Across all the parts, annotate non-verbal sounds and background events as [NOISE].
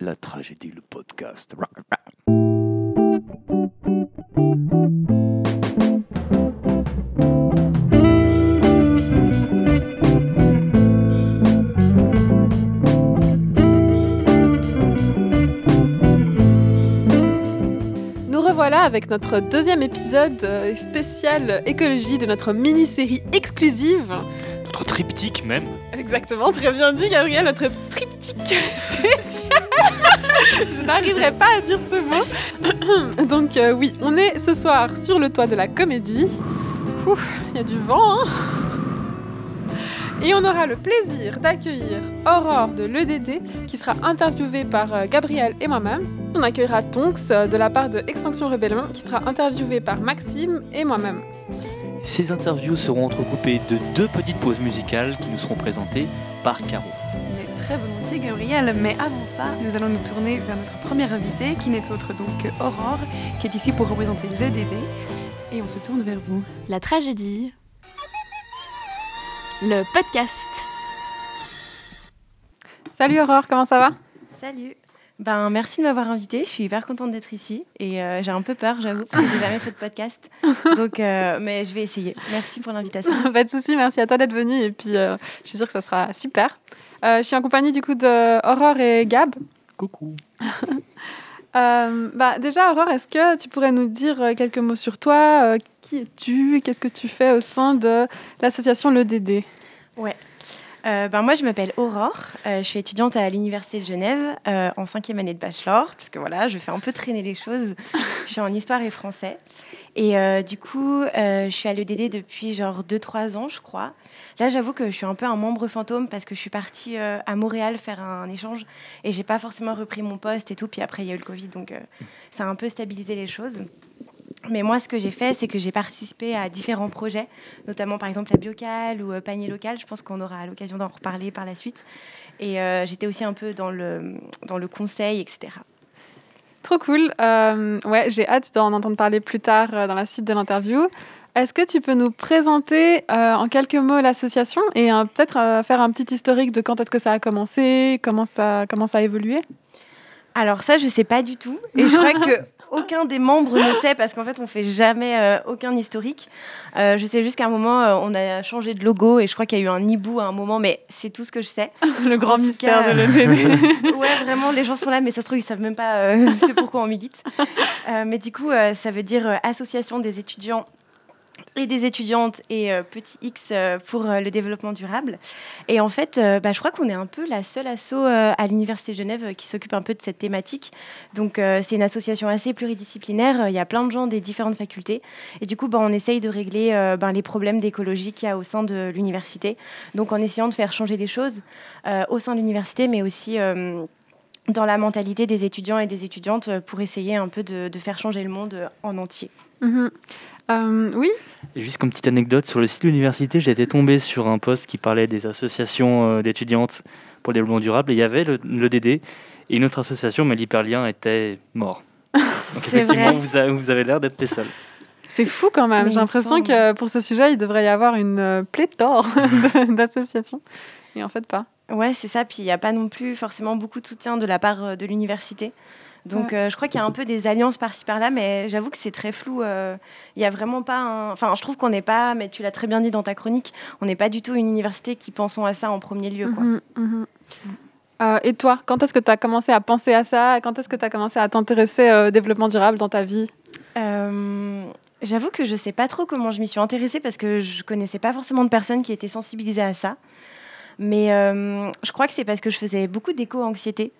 La tragédie, le podcast. Nous revoilà avec notre deuxième épisode euh, spécial écologie de notre mini-série exclusive. Notre triptyque même. Exactement, très bien dit Gabriel, notre triptyque. [LAUGHS] [LAUGHS] N'arriverai pas à dire ce mot. [COUGHS] Donc euh, oui, on est ce soir sur le toit de la comédie. Il y a du vent. hein. Et on aura le plaisir d'accueillir Aurore de l'EDD qui sera interviewée par euh, Gabriel et moi-même. On accueillera Tonks euh, de la part de Extinction Rebellion qui sera interviewé par Maxime et moi-même. Ces interviews seront entrecoupées de deux petites pauses musicales qui nous seront présentées par Caro. Très volontiers, Gabriel. Mais avant ça, nous allons nous tourner vers notre première invitée, qui n'est autre donc que Aurore, qui est ici pour représenter le DD. Et on se tourne vers vous. La tragédie. Le podcast. Salut Aurore, comment ça va? Salut. Ben, merci de m'avoir invitée. Je suis hyper contente d'être ici. Et euh, j'ai un peu peur, j'avoue, parce que j'ai jamais fait de podcast. [LAUGHS] Donc, euh, mais je vais essayer. Merci pour l'invitation. Pas de souci, merci à toi d'être venue et puis euh, je suis sûre que ça sera super. Euh, je suis en compagnie du coup de Aurore et Gab. Coucou. [LAUGHS] Euh, bah, déjà Aurore, est-ce que tu pourrais nous dire euh, quelques mots sur toi? Euh, Qui es-tu? Qu'est-ce que tu fais au sein de l'association Le DD Euh, ben, moi, je m'appelle Aurore. Euh, je suis étudiante à l'Université de Genève euh, en cinquième année de bachelor, parce que voilà, je fais un peu traîner les choses. [LAUGHS] je suis en histoire et français. Et euh, du coup, euh, je suis à l'EDD depuis genre 2-3 ans, je crois. Là, j'avoue que je suis un peu un membre fantôme parce que je suis partie euh, à Montréal faire un échange et j'ai pas forcément repris mon poste et tout. Puis après, il y a eu le Covid, donc ça a un peu stabilisé les choses. Mais moi, ce que j'ai fait, c'est que j'ai participé à différents projets, notamment par exemple la Biocal ou Panier Local. Je pense qu'on aura l'occasion d'en reparler par la suite. Et j'étais aussi un peu dans le, dans le conseil, etc. Trop cool. Euh, ouais, j'ai hâte d'en entendre parler plus tard euh, dans la suite de l'interview. Est-ce que tu peux nous présenter euh, en quelques mots l'association et euh, peut-être euh, faire un petit historique de quand est-ce que ça a commencé, comment ça, comment ça a évolué? Alors ça, je sais pas du tout. Et je crois [LAUGHS] que aucun des membres ne sait parce qu'en fait, on fait jamais euh, aucun historique. Euh, je sais juste qu'à un moment, euh, on a changé de logo et je crois qu'il y a eu un hibou à un moment, mais c'est tout ce que je sais. [LAUGHS] Le grand mystère cas, de l'EDD. [LAUGHS] ouais, vraiment, les gens sont là, mais ça se trouve, ils savent même pas euh, [LAUGHS] c'est pourquoi on milite. Euh, mais du coup, euh, ça veut dire euh, Association des étudiants et des étudiantes et euh, petit X euh, pour euh, le développement durable. Et en fait, bah, je crois qu'on est un peu la seule asso à l'Université de Genève qui s'occupe un peu de cette thématique. Donc, c'est une association assez pluridisciplinaire. Il y a plein de gens des différentes facultés. Et du coup, bah, on essaye de régler ben, les problèmes d'écologie qu'il y a au sein de l'université. Donc, en essayant de faire changer les choses au sein de l'université, mais aussi... dans la mentalité des étudiants et des étudiantes pour essayer un peu de, faire changer le monde en entier. Mhm. Euh, oui, juste comme petite anecdote, sur le site de l'université, j'étais tombé sur un post qui parlait des associations euh, d'étudiantes pour le développement durable. Et il y avait le, le DD et une autre association, mais l'hyperlien était mort. [LAUGHS] Donc C'est effectivement, vrai. vous, avez- vous avez l'air d'être les seuls. c'est fou quand même. J'ai l'impression que pour ce sujet, il devrait y avoir une euh, pléthore [LAUGHS] d'associations. Et en fait, pas. Ouais, c'est ça. Puis il n'y a pas non plus forcément beaucoup de soutien de la part de l'université. Donc euh, je crois qu'il y a un peu des alliances par-ci par-là, mais j'avoue que c'est très flou. euh, Il y a vraiment pas un... Enfin, je trouve qu'on n'est pas, mais tu l'as très bien dit dans ta chronique, on n'est pas du tout une université qui pensons à ça en premier lieu. Quoi. Mhm, mhm. Euh, et toi, quand est-ce que tu as commencé à penser à ça? Quand est-ce que tu as commencé à t'intéresser au développement durable dans ta vie? J'avoue que je sais pas trop comment je m'y suis intéressée parce que je connaissais pas forcément de personnes qui étaient sensibilisées à ça. Mais je crois que c'est parce que je faisais beaucoup d'éco-anxiété.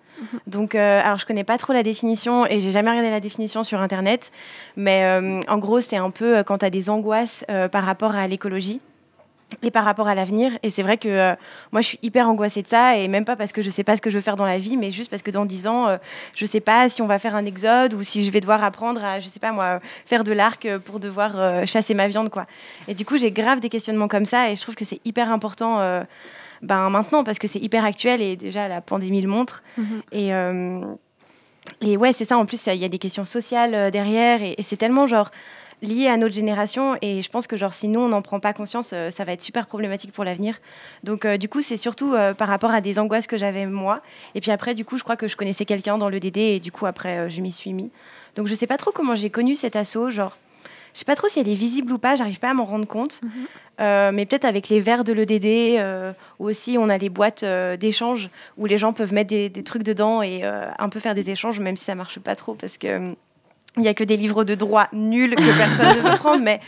Donc, euh, alors je connais pas trop la définition et j'ai jamais regardé la définition sur internet. Mais euh, en gros, c'est un peu euh, quand tu des angoisses euh, par rapport à l'écologie et par rapport à l'avenir. Et c'est vrai que moi, je suis hyper angoissée de ça et même pas parce que je sais pas ce que je veux faire dans la vie, mais juste parce que dans 10 ans, euh, je sais pas si on va faire un exode ou si je vais devoir apprendre à, je sais pas moi, faire de l'arc pour devoir chasser ma viande, quoi. Et du coup, j'ai grave des questionnements comme ça et je trouve que c'est hyper important. Ben, maintenant parce que c'est hyper actuel et déjà la pandémie le montre Mhm. et euh, et ouais c'est ça en plus il y a des questions sociales euh, derrière et, et c'est tellement genre lié à notre génération et je pense que genre si nous on n'en prend pas conscience, euh, ça va être super problématique pour l'avenir. Donc euh, du coup c'est surtout euh, par rapport à des angoisses que j'avais moi. Et puis après du coup je crois que je connaissais quelqu'un dans le DD et du coup après je m'y suis mis. Donc je sais pas trop comment j'ai connu cet assaut, genre je sais pas trop si elle est visible ou pas, j'arrive pas à m'en rendre compte. Mhm. Euh, mais peut-être avec les verres de l'EDD, euh, ou aussi on a les boîtes euh, d'échange où les gens peuvent mettre des, des trucs dedans et euh, un peu faire des échanges, même si ça marche pas trop parce que hum, il n'y a que des livres de droit nuls que personne ne veut prendre, mais,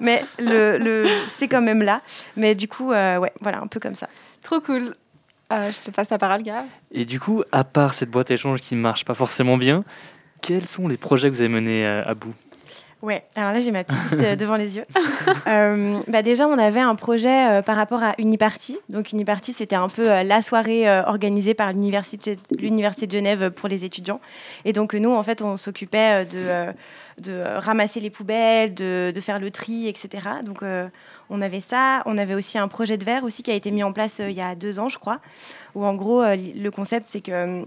mais le, le- c'est quand même là. Mais du coup, euh, ouais, voilà, un peu comme ça. Trop cool. Euh, je te passe la parole, Gab. Et du coup, à part cette boîte échange qui ne marche pas forcément bien, quels sont les projets que vous avez menés à, à bout? Ouais, alors là j'ai ma petite liste euh, [LAUGHS] devant les yeux. [LAUGHS] Euh, bah déjà, on avait un projet euh, par rapport à Uniparty. Donc Uniparty, c'était un peu euh, la soirée organisée par l'université l'université de Genève pour les étudiants. Et donc nous, en fait, on s'occupait de, de ramasser les poubelles, de, de faire le tri, etc. Donc on avait ça. On avait aussi un projet de verre aussi qui a été mis en place il y a deux ans, je crois. Où en gros, le concept, c'est que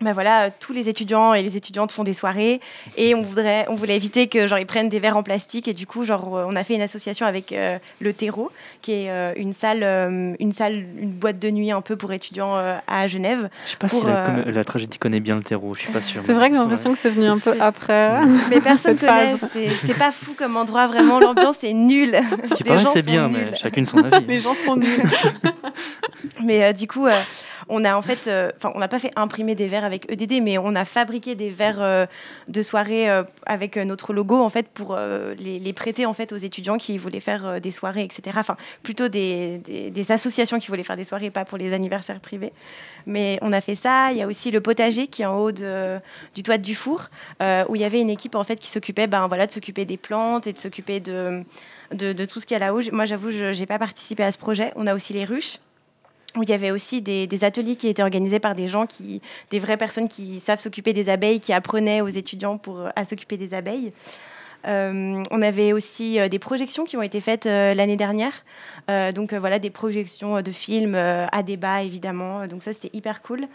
bah voilà, euh, tous les étudiants et les étudiantes font des soirées et on voudrait, on voulait éviter que genre ils prennent des verres en plastique et du coup genre on a fait une association avec euh, le Terreau qui est euh, une salle, euh, une salle, une boîte de nuit un peu pour étudiants euh, à Genève. Je sais pas Pour, si la, euh, tragédie connaît bien le terreau, je suis pas sûr. C'est vrai que j'ai l'impression que c'est venu un peu après. [LAUGHS] Mais personne Cette connaît, c'est c'est pas fou comme endroit vraiment, l'ambiance est nulle. Ce qui Les paraît, gens c'est sont bien, nuls. mais chacune son [LAUGHS] avis. Les gens sont nuls. [LAUGHS] Mais euh, du coup, euh, on a en fait, euh, enfin, on n'a pas fait imprimer des verres avec EDD, mais on a fabriqué des verres euh, de soirée euh, avec notre logo en fait pour les, prêter en fait aux étudiants qui voulaient faire des soirées, etc. Enfin, plutôt des, associations qui voulaient faire des soirées, pas pour les anniversaires privés. Mais on a fait ça. Il y a aussi le potager qui est en haut du toit du four, où il y avait une équipe en fait qui s'occupait, ben voilà, de s'occuper des plantes et de s'occuper de, de tout ce qu'il y a là-haut. Moi, j'avoue, je n'ai pas participé à ce projet. On a aussi les ruches où il y avait aussi des, ateliers qui étaient organisés par des gens qui, des vraies personnes qui savent s'occuper des abeilles, qui apprenaient aux étudiants pour à s'occuper des abeilles. Euh, on avait aussi euh, des projections qui ont été faites euh, l'année dernière. Donc voilà, des projections de films à débat évidemment. Donc ça c'était hyper cool.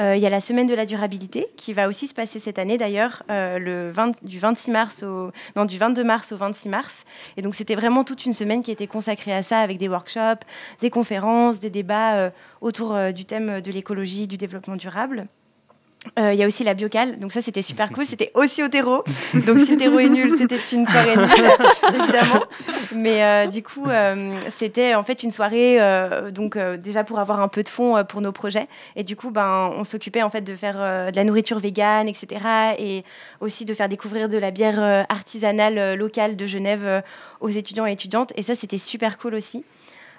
Euh, Il y a la semaine de la durabilité qui va aussi se passer cette année d'ailleurs, euh, le 20 du 26 mars au du 22 mars au 26 mars. Et donc c'était vraiment toute une semaine qui était consacrée à ça avec des workshops, des conférences, des débats euh, autour du thème de l'écologie, du développement durable. Euh, Il y a aussi la biocale, donc ça c'était super cool. C'était aussi au terreau, donc si le terreau est nul, c'était une soirée nulle, [LAUGHS] évidemment. Mais euh, du coup, euh, c'était en fait une soirée, euh, donc euh, déjà pour avoir un peu de fond euh, pour nos projets. Et du coup, ben, on s'occupait en fait de faire euh, de la nourriture végane, etc. Et aussi de faire découvrir de la bière euh, artisanale euh, locale de Genève euh, aux étudiants et étudiantes. Et ça, c'était super cool aussi.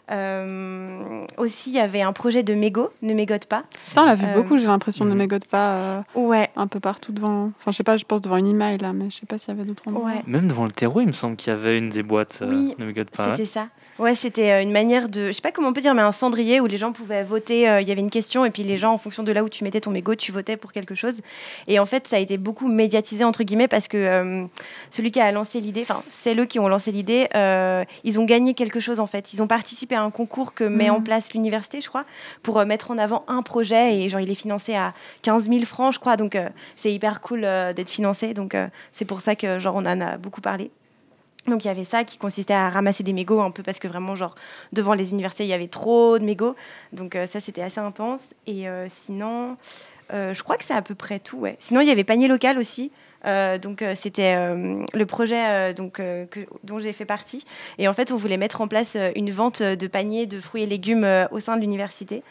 Euh, aussi, il y avait un projet de mégot, ne mégote pas. Ça, on l'a vu Euh, beaucoup, j'ai l'impression, de mhm. mégote pas euh, Ouais, un peu partout devant. Enfin, je sais pas, je pense devant une email là, mais je sais pas s'il y avait d'autres endroits. ouais. Même devant le terreau, il me semble qu'il y avait une des boîtes. euh, Oui, ne me gâte pas. C'était ça. Ouais, c'était euh, une manière de, je sais pas comment on peut dire, mais un cendrier où les gens pouvaient voter. euh, Il y avait une question et puis les gens, en fonction de là où tu mettais ton mégot, tu votais pour quelque chose. Et en fait, ça a été beaucoup médiatisé entre guillemets parce que euh, celui qui a lancé l'idée, enfin, c'est eux qui ont lancé l'idée, euh, ils ont gagné quelque chose en fait. Ils ont participé à un concours que met Mhm. en place l'université, je crois, pour euh, mettre en avant un projet et genre il est financé à 15 000 francs, je crois. Donc c'est hyper cool d'être financé. Donc c'est pour ça que genre on en a beaucoup parlé. Donc il y avait ça qui consistait à ramasser des mégots un peu parce que vraiment genre devant les universités il y avait trop de mégots. Donc euh, ça c'était assez intense. Et euh, sinon euh, je crois que c'est à peu près tout. Ouais. Sinon il y avait panier local aussi. Donc c'était le projet donc, dont j'ai fait partie. Et en fait on voulait mettre en place une vente de paniers de fruits et légumes au sein de l'université.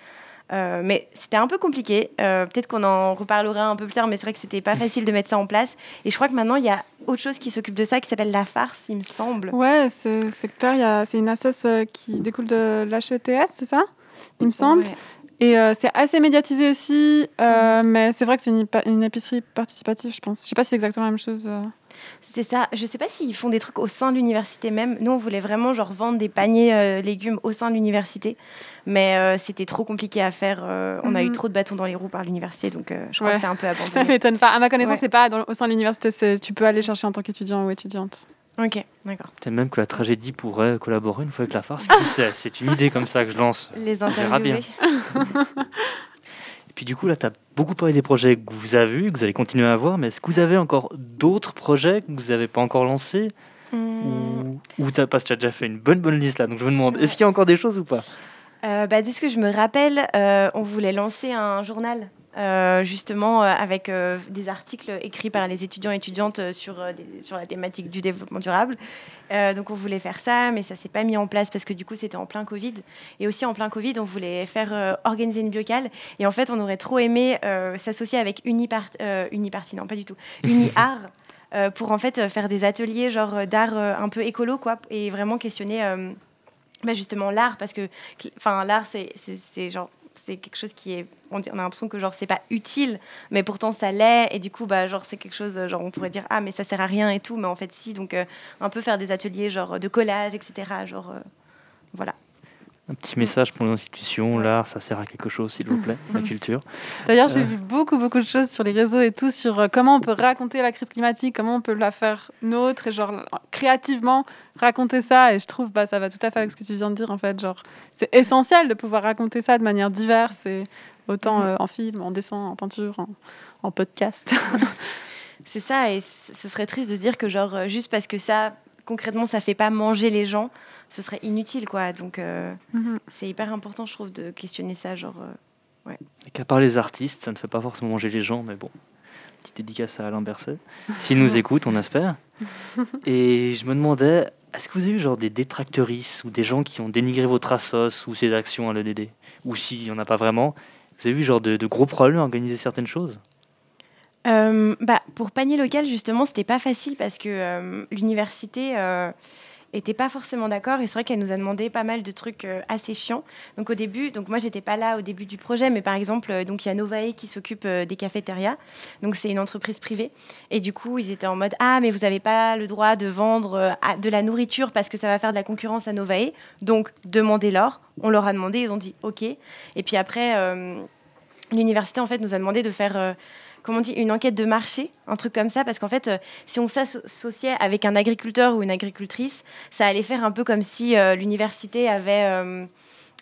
Euh, mais c'était un peu compliqué. Euh, Peut-être qu'on en reparlera un peu plus tard, mais c'est vrai que c'était pas facile de mettre ça en place. Et je crois que maintenant, il y a autre chose qui s'occupe de ça, qui s'appelle la farce, il me semble. Ouais, c'est clair, c'est une assoce euh, qui découle de l'HETS, c'est ça? Il me semble. Ouais. Et euh, c'est assez médiatisé aussi, euh, mais c'est vrai que c'est une, une épicerie participative, je pense. Je sais pas si c'est exactement la même chose. C'est ça. Je sais pas s'ils font des trucs au sein de l'université même. Nous, on voulait vraiment genre vendre des paniers euh, légumes au sein de l'université, mais euh, c'était trop compliqué à faire. euh, on a eu Mhm. trop de bâtons dans les roues par l'université, donc euh, je crois Ouais. que c'est un peu [LAUGHS] Ça abandonné. m'étonne pas. À ma connaissance, Ouais. c'est pas dans- au sein de l'université, tu peux aller chercher en tant qu'étudiant ou étudiante. ok, d'accord. Peut-être même que la tragédie pourrait collaborer une fois avec la farce. [LAUGHS] Qui sait? C'est une idée comme ça que je lance. Les verra bien. [LAUGHS] puis du coup, là, tu as beaucoup parlé des projets que vous avez vus, que vous allez continuer à avoir, mais est-ce que vous avez encore d'autres projets que vous n'avez pas encore lancés Hum, Ou, pas t'as déjà fait une bonne bonne liste là, donc je me demande, est-ce qu'il y a encore des choses ou pas? Euh, bah, de ce que je me rappelle, euh, on voulait lancer un journal. Euh, justement euh, avec euh, des articles écrits par les étudiants et étudiantes sur, des- sur la thématique du développement durable. Euh, donc on voulait faire ça, mais ça s'est pas mis en place parce que du coup c'était en plein Covid. Et aussi en plein Covid, on voulait faire organiser une biocale. Et en fait, on aurait trop aimé s'associer avec Unipart, Uniparty, non pas du tout, [LAUGHS] UniArt. pour en fait faire des ateliers genre d'art un peu écolo quoi et vraiment questionner bah, justement l'art parce que enfin l'art c'est genre c'est quelque chose qui est on, a l'impression que genre c'est pas utile mais pourtant ça l'est et du coup bah genre c'est quelque chose genre on pourrait dire ah mais ça sert à rien et tout mais en fait si donc euh, un peu faire des ateliers genre de collage etc genre euh, voilà Un petit message pour les institutions, l'art, ça sert à quelque chose s'il vous plaît, [LAUGHS] la culture. D'ailleurs, j'ai Euh. vu beaucoup, beaucoup de choses sur les réseaux et tout sur euh, comment on peut raconter la crise climatique, comment on peut la faire nôtre et genre créativement raconter ça. Et je trouve bah ça va tout à fait avec ce que tu viens de dire en fait. Genre, c'est essentiel de pouvoir raconter ça de manière diverse et autant Mhm. euh, en film, en dessin, en peinture, en, en podcast. [LAUGHS] c'est ça et ce serait triste de dire que genre euh, juste parce que ça concrètement ça fait pas manger les gens ce serait inutile quoi donc euh, Mhm. c'est hyper important je trouve de questionner ça genre euh, Et qu'à part les artistes, ça ne fait pas forcément manger les gens, mais bon. Petite dédicace à Alain Berset. S'il nous écoute, on espère. [LAUGHS] Et je me demandais, est-ce que vous avez eu genre des détracteuristes ou des gens qui ont dénigré votre assos ou ses actions à l'EDD Ou s'il n'y en a pas vraiment, vous avez eu genre de, de gros problèmes à organiser certaines choses? Euh, bah, pour panier local, justement, c'était pas facile parce que euh, l'université euh, était pas forcément d'accord et c'est vrai qu'elle nous a demandé pas mal de trucs euh, assez chiants. Donc au début, donc moi j'étais pas là au début du projet, mais par exemple, euh, donc il y a Novae qui s'occupe euh, des cafétérias, donc c'est une entreprise privée et du coup ils étaient en mode ah mais vous avez pas le droit de vendre de la nourriture parce que ça va faire de la concurrence à Novae, donc demandez-leur. On leur a demandé, ils ont dit ok. Et puis après, l'université en fait nous a demandé de faire comment on dit, une enquête de marché, un truc comme ça, parce qu'en fait, euh, si on s'associait avec un agriculteur ou une agricultrice, ça allait faire un peu comme si euh, l'université avait, euh,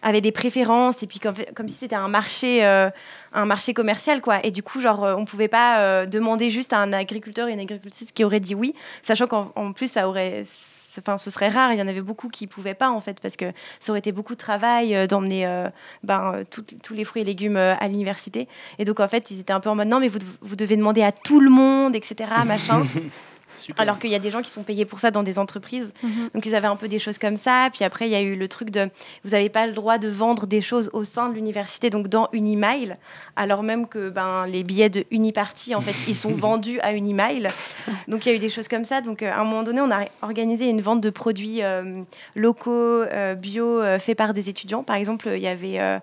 avait des préférences, et puis comme, si c'était un marché, un marché commercial, quoi. Et du coup, genre, on pouvait pas demander juste à un agriculteur et une agricultrice qui aurait dit oui, sachant qu'en en plus, ça aurait... Enfin, ce serait rare, il y en avait beaucoup qui pouvaient pas en fait, parce que ça aurait été beaucoup de travail euh, d'emmener euh, ben, euh, tous les fruits et légumes à l'université. Et donc, en fait, ils étaient un peu en mode non, mais vous, vous devez demander à tout le monde, etc. Machin. [LAUGHS] Super. Alors qu'il y a des gens qui sont payés pour ça dans des entreprises. Mhm. Donc, ils avaient un peu des choses comme ça. Puis après, il y a eu le truc de vous n'avez pas le droit de vendre des choses au sein de l'université, donc dans Unimail, alors même que ben, les billets de Uniparty, en fait, ils sont [LAUGHS] vendus à Unimail. Donc, il y a eu des choses comme ça. Donc, euh, à un moment donné, on a organisé une vente de produits euh, locaux, euh, bio, euh, faits par des étudiants. Par exemple, il y avait.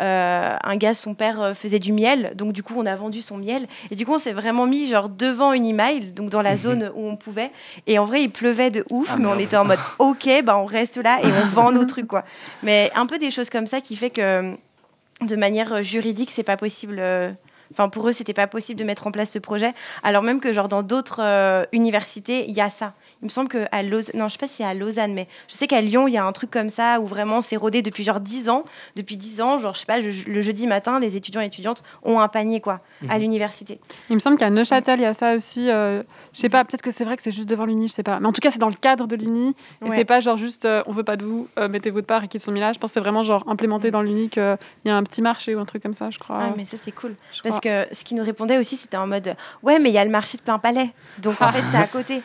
Euh, euh, un gars, son père euh, faisait du miel, donc du coup on a vendu son miel. Et du coup on s'est vraiment mis genre devant une email, donc dans la zone où on pouvait. Et en vrai il pleuvait de ouf, Ah, mais on était en mode [LAUGHS] ok, bah on reste là et on vend nos trucs quoi. Mais un peu des choses comme ça qui fait que de manière euh, juridique c'est pas possible. euh, Enfin, pour eux, c'était pas possible de mettre en place ce projet, alors même que genre dans d'autres euh, universités, il y a ça. Il me semble que à Lausanne, non, je sais pas si c'est à Lausanne, mais je sais qu'à Lyon, il y a un truc comme ça où vraiment c'est rodé depuis genre 10 ans. Depuis 10 ans, genre je sais pas, le, le jeudi matin, les étudiants et étudiantes ont un panier quoi à Mhm. l'université. Il me semble qu'à Neuchâtel, il y a ça aussi. euh, je sais pas, peut-être que c'est vrai que c'est juste devant l'Uni, je sais pas. Mais en tout cas, c'est dans le cadre de l'Uni. Et Ouais. c'est pas genre juste euh, on veut pas de vous, euh, mettez votre part et qu'ils sont mis là. Je pense que c'est vraiment genre implémenté dans l'Uni qu'il y a un petit marché ou un truc comme ça, je crois. Ah, mais ça c'est cool. Je Parce crois. que ce qui nous répondait aussi, c'était en mode ouais, mais il y a le marché de plein palais. Donc en fait, c'est à côté.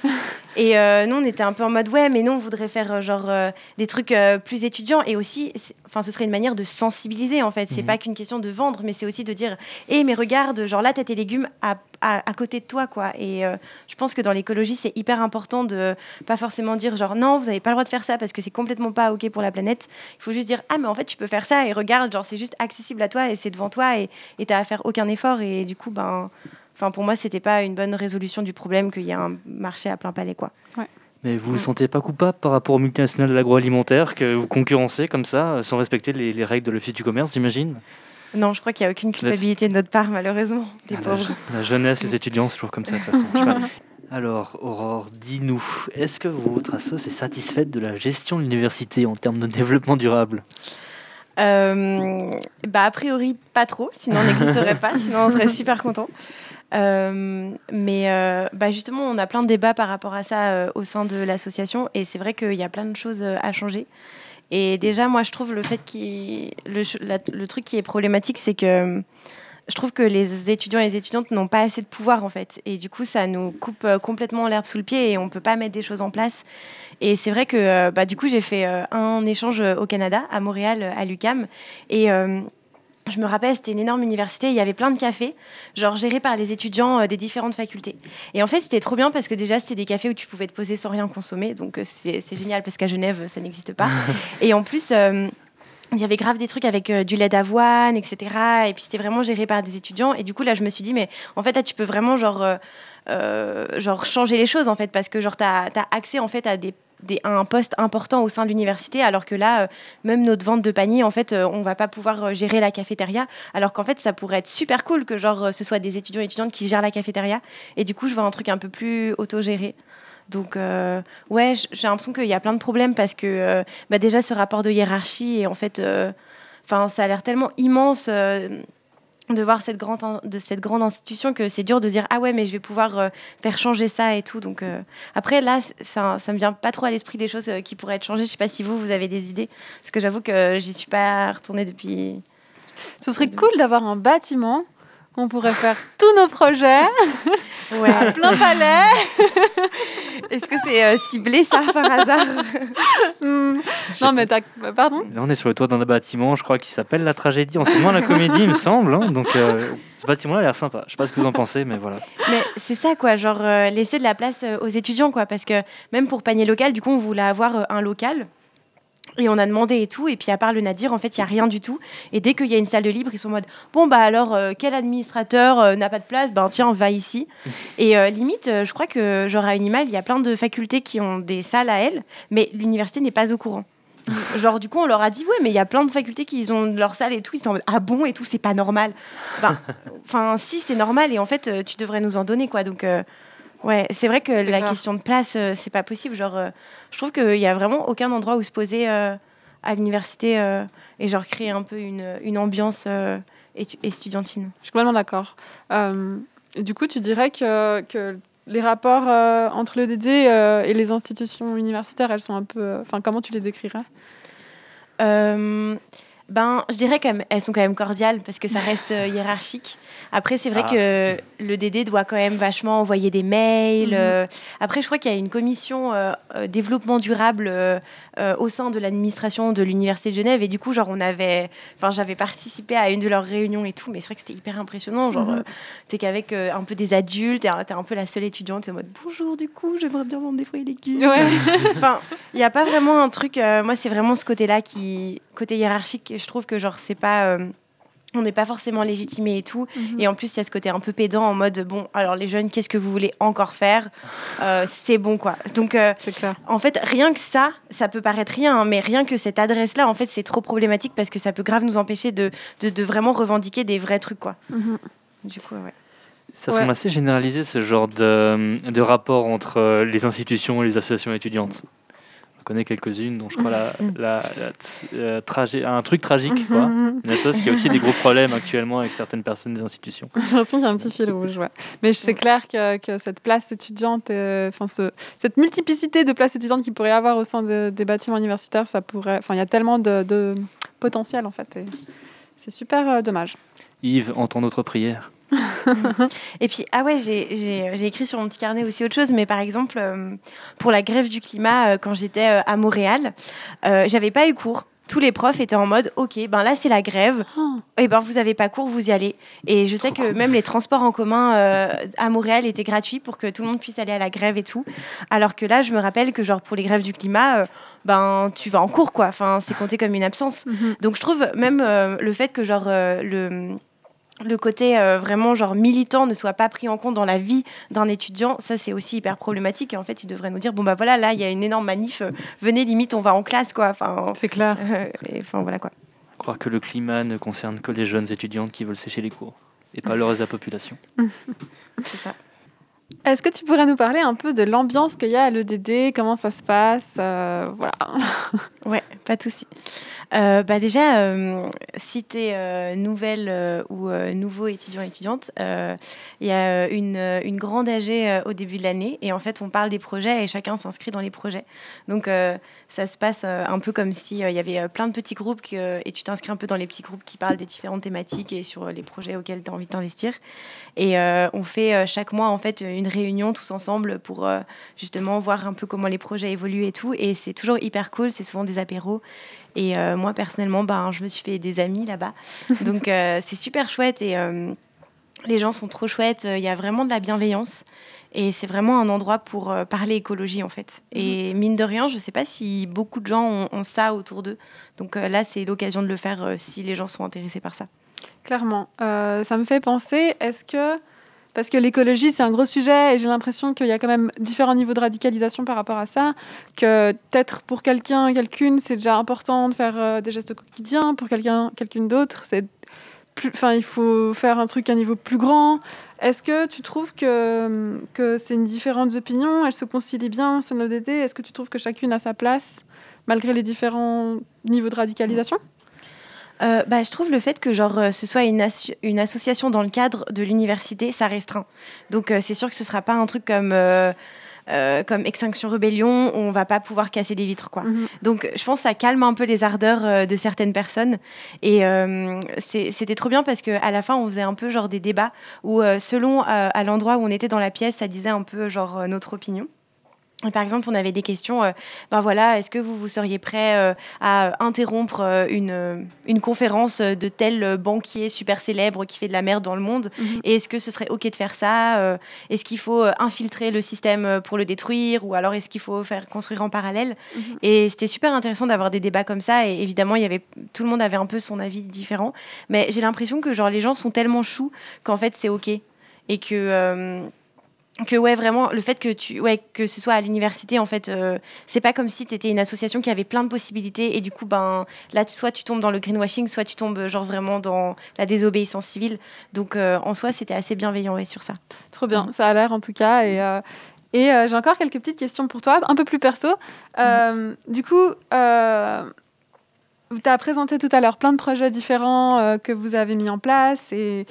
Et euh, nous, on était un peu en mode ouais, mais nous, on voudrait faire euh, genre euh, des trucs euh, plus étudiants. Et aussi, enfin, ce serait une manière de sensibiliser en fait. C'est Mhm. pas qu'une question de vendre, mais c'est aussi de dire hé, mais regarde, genre là, t'as tes légumes à, à, à côté de toi, quoi. Et je pense que dans l'écologie, c'est hyper important de pas forcément dire genre non, vous avez pas le droit de faire ça parce que c'est complètement pas ok pour la planète. Il faut juste dire ah, mais en fait, tu peux faire ça et regarde, genre c'est juste accessible à toi et c'est devant toi et et t'as à faire aucun effort et du coup ben enfin pour moi c'était pas une bonne résolution du problème qu'il y a un marché à plein palais quoi. Mais vous vous Ouais. sentez pas coupable par rapport aux multinationales de l'agroalimentaire que vous concurrencez comme ça, euh, sans respecter les, les règles de l'Office du commerce, j'imagine? Non je crois qu'il y a aucune culpabilité de notre part malheureusement les Ah, la, pauvres. la jeunesse, les étudiants, c'est toujours comme ça de toute façon. [LAUGHS] Alors, Aurore, dis-nous, est-ce que votre asso est satisfaite de la gestion de l'université en termes de développement durable? Euh, bah a priori pas trop sinon on n'existerait pas sinon on serait super content Euh, mais euh, bah justement, on a plein de débats par rapport à ça euh, au sein de l'association et c'est vrai qu'il y a plein de choses euh, à changer. Et déjà, moi, je trouve le fait qui le, truc qui est problématique, c'est que euh, je trouve que les étudiants et les étudiantes n'ont pas assez de pouvoir en fait. Et du coup, ça nous coupe euh, complètement l'herbe sous le pied et on peut pas mettre des choses en place. Et c'est vrai que euh, bah, du coup, j'ai fait euh, un échange euh, au Canada, à Montréal, euh, à l'UCAM. Et euh, je me rappelle, c'était une énorme université, il y avait plein de cafés, genre gérés par les étudiants euh, des différentes facultés. Et en fait, c'était trop bien parce que déjà, c'était des cafés où tu pouvais te poser sans rien consommer. Donc, euh, c'est génial parce qu'à Genève, ça n'existe pas. [LAUGHS] Et en plus, euh, il y avait grave des trucs avec euh, du lait d'avoine, etc. Et puis, c'était vraiment géré par des étudiants. Et du coup, là, je me suis dit, mais en fait, là, tu peux vraiment, genre, euh, euh, genre changer les choses, en fait, parce que, genre, tu as, accès, en fait, à des des- un poste important au sein de l'université, alors que là, euh, même notre vente de panier, en fait, euh, on va pas pouvoir euh, gérer la cafétéria, alors qu'en fait, ça pourrait être super cool que genre ce soit des étudiants et étudiantes qui gèrent la cafétéria. Et du coup, je vois un truc un peu plus autogéré. Donc, ouais, j'ai l'impression qu'il y a plein de problèmes parce que bah, déjà, ce rapport de hiérarchie, et en fait, euh, 'fin, ça a l'air tellement immense. De voir cette grande, de cette grande institution que c'est dur de dire ah ouais mais je vais pouvoir euh, faire changer ça et tout donc euh, après là ça, ça me vient pas trop à l'esprit des choses euh, qui pourraient être changées je sais pas si vous vous avez des idées parce que j'avoue que j'y suis pas retournée depuis Ce serait cool d'avoir un bâtiment. On pourrait faire tous nos projets, [LAUGHS] ouais plein palais. est-ce que c'est euh, ciblé ça par hasard? Hmm. Non, mais t'as. Pardon? Là, on est sur le toit d'un bâtiment, je crois, qui s'appelle La Tragédie, anciennement la Comédie, il me semble. hein. Donc, euh, ce bâtiment-là a l'air sympa. Je sais pas ce que vous en pensez, mais voilà. mais c'est ça quoi genre euh, laisser de la place euh, aux étudiants quoi parce que même pour panier local du coup on voulait avoir euh, un local Et on a demandé et tout. Et puis, à part le Nadir, en fait, il n'y a rien du tout. Et dès qu'il y a une salle de libre, ils sont en mode Bon, bah alors, euh, quel administrateur euh, n'a pas de place? Ben, tiens, va ici. [LAUGHS] et euh, limite, je crois que, genre, à Unimal, il y a plein de facultés qui ont des salles à elles, mais l'université n'est pas au courant. [LAUGHS] Genre, du coup, on leur a dit Ouais, mais il y a plein de facultés qui ont leur salle et tout. Ils sont en mode Ah bon et tout, c'est pas normal. Ben, [LAUGHS] Enfin, si, c'est normal. Et en fait, tu devrais nous en donner, quoi. Donc. Ouais, c'est vrai que la clair. question de place, euh, c'est pas possible. Genre, euh, je trouve qu'il y a vraiment aucun endroit où se poser euh, à l'université euh, et genre créer un peu une, une ambiance étu- estudiantine. Je suis complètement d'accord. Du coup, tu dirais que, que les rapports entre le DD et les institutions universitaires, elles sont un peu. Enfin, comment tu les décrirais? Ben, je dirais qu'elles sont quand même cordiales parce que ça reste euh, hiérarchique. Après, c'est vrai Ah. que le DD doit quand même vachement envoyer des mails. Mhm. euh. Après, je crois qu'il y a une commission euh, euh, développement durable euh, au sein de l'administration de l'Université de Genève. Et du coup, genre, on avait, enfin, j'avais participé à une de leurs réunions et tout, mais c'est vrai que c'était hyper impressionnant. Genre, Mhm. euh, c'est qu'avec euh, un peu des adultes, t'es un, peu la seule étudiante, t'es en mode bonjour, du coup, j'aimerais bien vendre des fruits et légumes. Ouais. [LAUGHS] Enfin, il n'y a pas vraiment un truc. moi, c'est vraiment ce côté-là qui, côté hiérarchique, je trouve que genre c'est pas, on n'est pas forcément légitimé et tout. Mhm. Et en plus, il y a ce côté un peu pédant en mode bon, alors les jeunes, qu'est-ce que vous voulez encore faire? Euh, C'est bon quoi. Donc euh, clair. en fait, rien que ça, ça peut paraître rien, hein, mais rien que cette adresse-là, en fait, c'est trop problématique parce que ça peut grave nous empêcher de, de, de vraiment revendiquer des vrais trucs quoi. Mhm. Du coup, ouais. Ça Ouais. semble assez généralisé ce genre de, de rapport entre euh, les institutions et les associations étudiantes. On connaît quelques-unes, dont je crois la, [LAUGHS] la, la t- euh, un truc tragique, quoi. Mhm. Une association qui a aussi des gros problèmes actuellement avec certaines personnes des institutions. J'ai l'impression qu'il y a un petit fil rouge, ouais. Mais c'est clair que, que cette place étudiante, enfin ce, cette multiplicité de places étudiantes qu'il pourrait y avoir au sein de- des bâtiments universitaires, ça pourrait, enfin il y a tellement de, de potentiel en fait. C'est super euh, dommage. Yves, entend notre prière. [LAUGHS] Et puis, ah ouais, j'ai- écrit sur mon petit carnet aussi autre chose, mais par exemple, euh, pour la grève du climat, euh, quand j'étais euh, à Montréal, euh, j'avais pas eu cours. Tous les profs étaient en mode, ok, ben là c'est la grève, et ben vous avez pas cours, vous y allez. Et je sais que même les transports en commun euh, à Montréal étaient gratuits pour que tout le monde puisse aller à la grève et tout. Alors que là, je me rappelle que genre pour les grèves du climat, euh, ben tu vas en cours quoi. Enfin, c'est compté comme une absence. Mhm. Donc je trouve même le fait que genre le le côté euh, vraiment genre militant ne soit pas pris en compte dans la vie d'un étudiant, ça c'est aussi hyper problématique. Et en fait, il devrait nous dire bon bah voilà, là il y a une énorme manif, euh, venez limite on va en classe quoi. Enfin, C'est clair. euh, et, enfin voilà quoi. Croire que le climat ne concerne que les jeunes étudiantes qui veulent sécher les cours et pas le reste de la population. C'est ça. Est-ce que tu pourrais nous parler un peu de l'ambiance qu'il y a à l'EDD Comment ça se passe? Euh, Voilà. [LAUGHS] Ouais, pas de souci. Euh, bah déjà, euh, si tu es nouvelle ou nouveau étudiant étudiante, il y a une, une grande AG au début de l'année et en fait on parle des projets et chacun s'inscrit dans les projets. Donc ça se passe un peu comme si il y avait plein de petits groupes et tu t'inscris un peu dans les petits groupes qui parlent des différentes thématiques et sur les projets auxquels tu as envie d'investir. Et euh, on fait chaque mois en fait une réunion tous ensemble pour euh, justement voir un peu comment les projets évoluent et tout. Et c'est toujours hyper cool, c'est souvent des apéros. Et euh, moi personnellement, ben, je me suis fait des amis là-bas. [LAUGHS] Donc euh, c'est super chouette et les gens sont trop chouettes. Il y a vraiment de la bienveillance. Et c'est vraiment un endroit pour parler écologie en fait. Et mine de rien, je ne sais pas si beaucoup de gens ont, ont ça autour d'eux. Donc euh, là, c'est l'occasion de le faire euh, si les gens sont intéressés par ça. Clairement. Euh, ça me fait penser, est-ce que... Parce que l'écologie, c'est un gros sujet et j'ai l'impression qu'il y a quand même différents niveaux de radicalisation par rapport à ça. Que peut-être pour quelqu'un, quelqu'une, c'est déjà important de faire euh, des gestes au quotidien. Pour quelqu'un, quelqu'une d'autre, c'est enfin, il faut faire un truc à un niveau plus grand. Est-ce que tu trouves que, que c'est une différentes opinions Elles se concilient bien de l'ODD Est-ce que tu trouves que chacune a sa place malgré les différents niveaux de radicalisation? Euh, bah, je trouve le fait que genre euh, ce soit une, asso- une association dans le cadre de l'université, ça restreint. Donc euh, c'est sûr que ce sera pas un truc comme euh, comme Extinction Rebellion où on va pas pouvoir casser des vitres quoi. Mhm. Donc je pense que ça calme un peu les ardeurs de certaines personnes et c'était trop bien parce que à la fin on faisait un peu genre des débats où selon à l'endroit où on était dans la pièce, ça disait un peu genre notre opinion. Par exemple, on avait des questions, euh, ben voilà, est-ce que vous, vous seriez prêt euh, à interrompre euh, une, une conférence de tel banquier super célèbre qui fait de la merde dans le monde Mhm. Et est-ce que ce serait OK de faire ça Est-ce qu'il faut infiltrer le système pour le détruire Ou alors est-ce qu'il faut faire construire en parallèle Mhm. Et c'était super intéressant d'avoir des débats comme ça. Et évidemment, il y avait, tout le monde avait un peu son avis différent. Mais j'ai l'impression que genre, les gens sont tellement choux qu'en fait, c'est OK. Et que... que ouais vraiment le fait que tu ouais que ce soit à l'université en fait euh, c'est pas comme si tu étais une association qui avait plein de possibilités et du coup ben là tu- soit tu tombes dans le greenwashing soit tu tombes genre vraiment dans la désobéissance civile donc euh, en soi c'était assez bienveillant ouais, sur ça Trop bien, ça a l'air en tout cas. Et, euh, et j'ai encore quelques petites questions pour toi, un peu plus perso. Euh, Du coup, tu as présenté tout à l'heure plein de projets différents que vous avez mis en place et,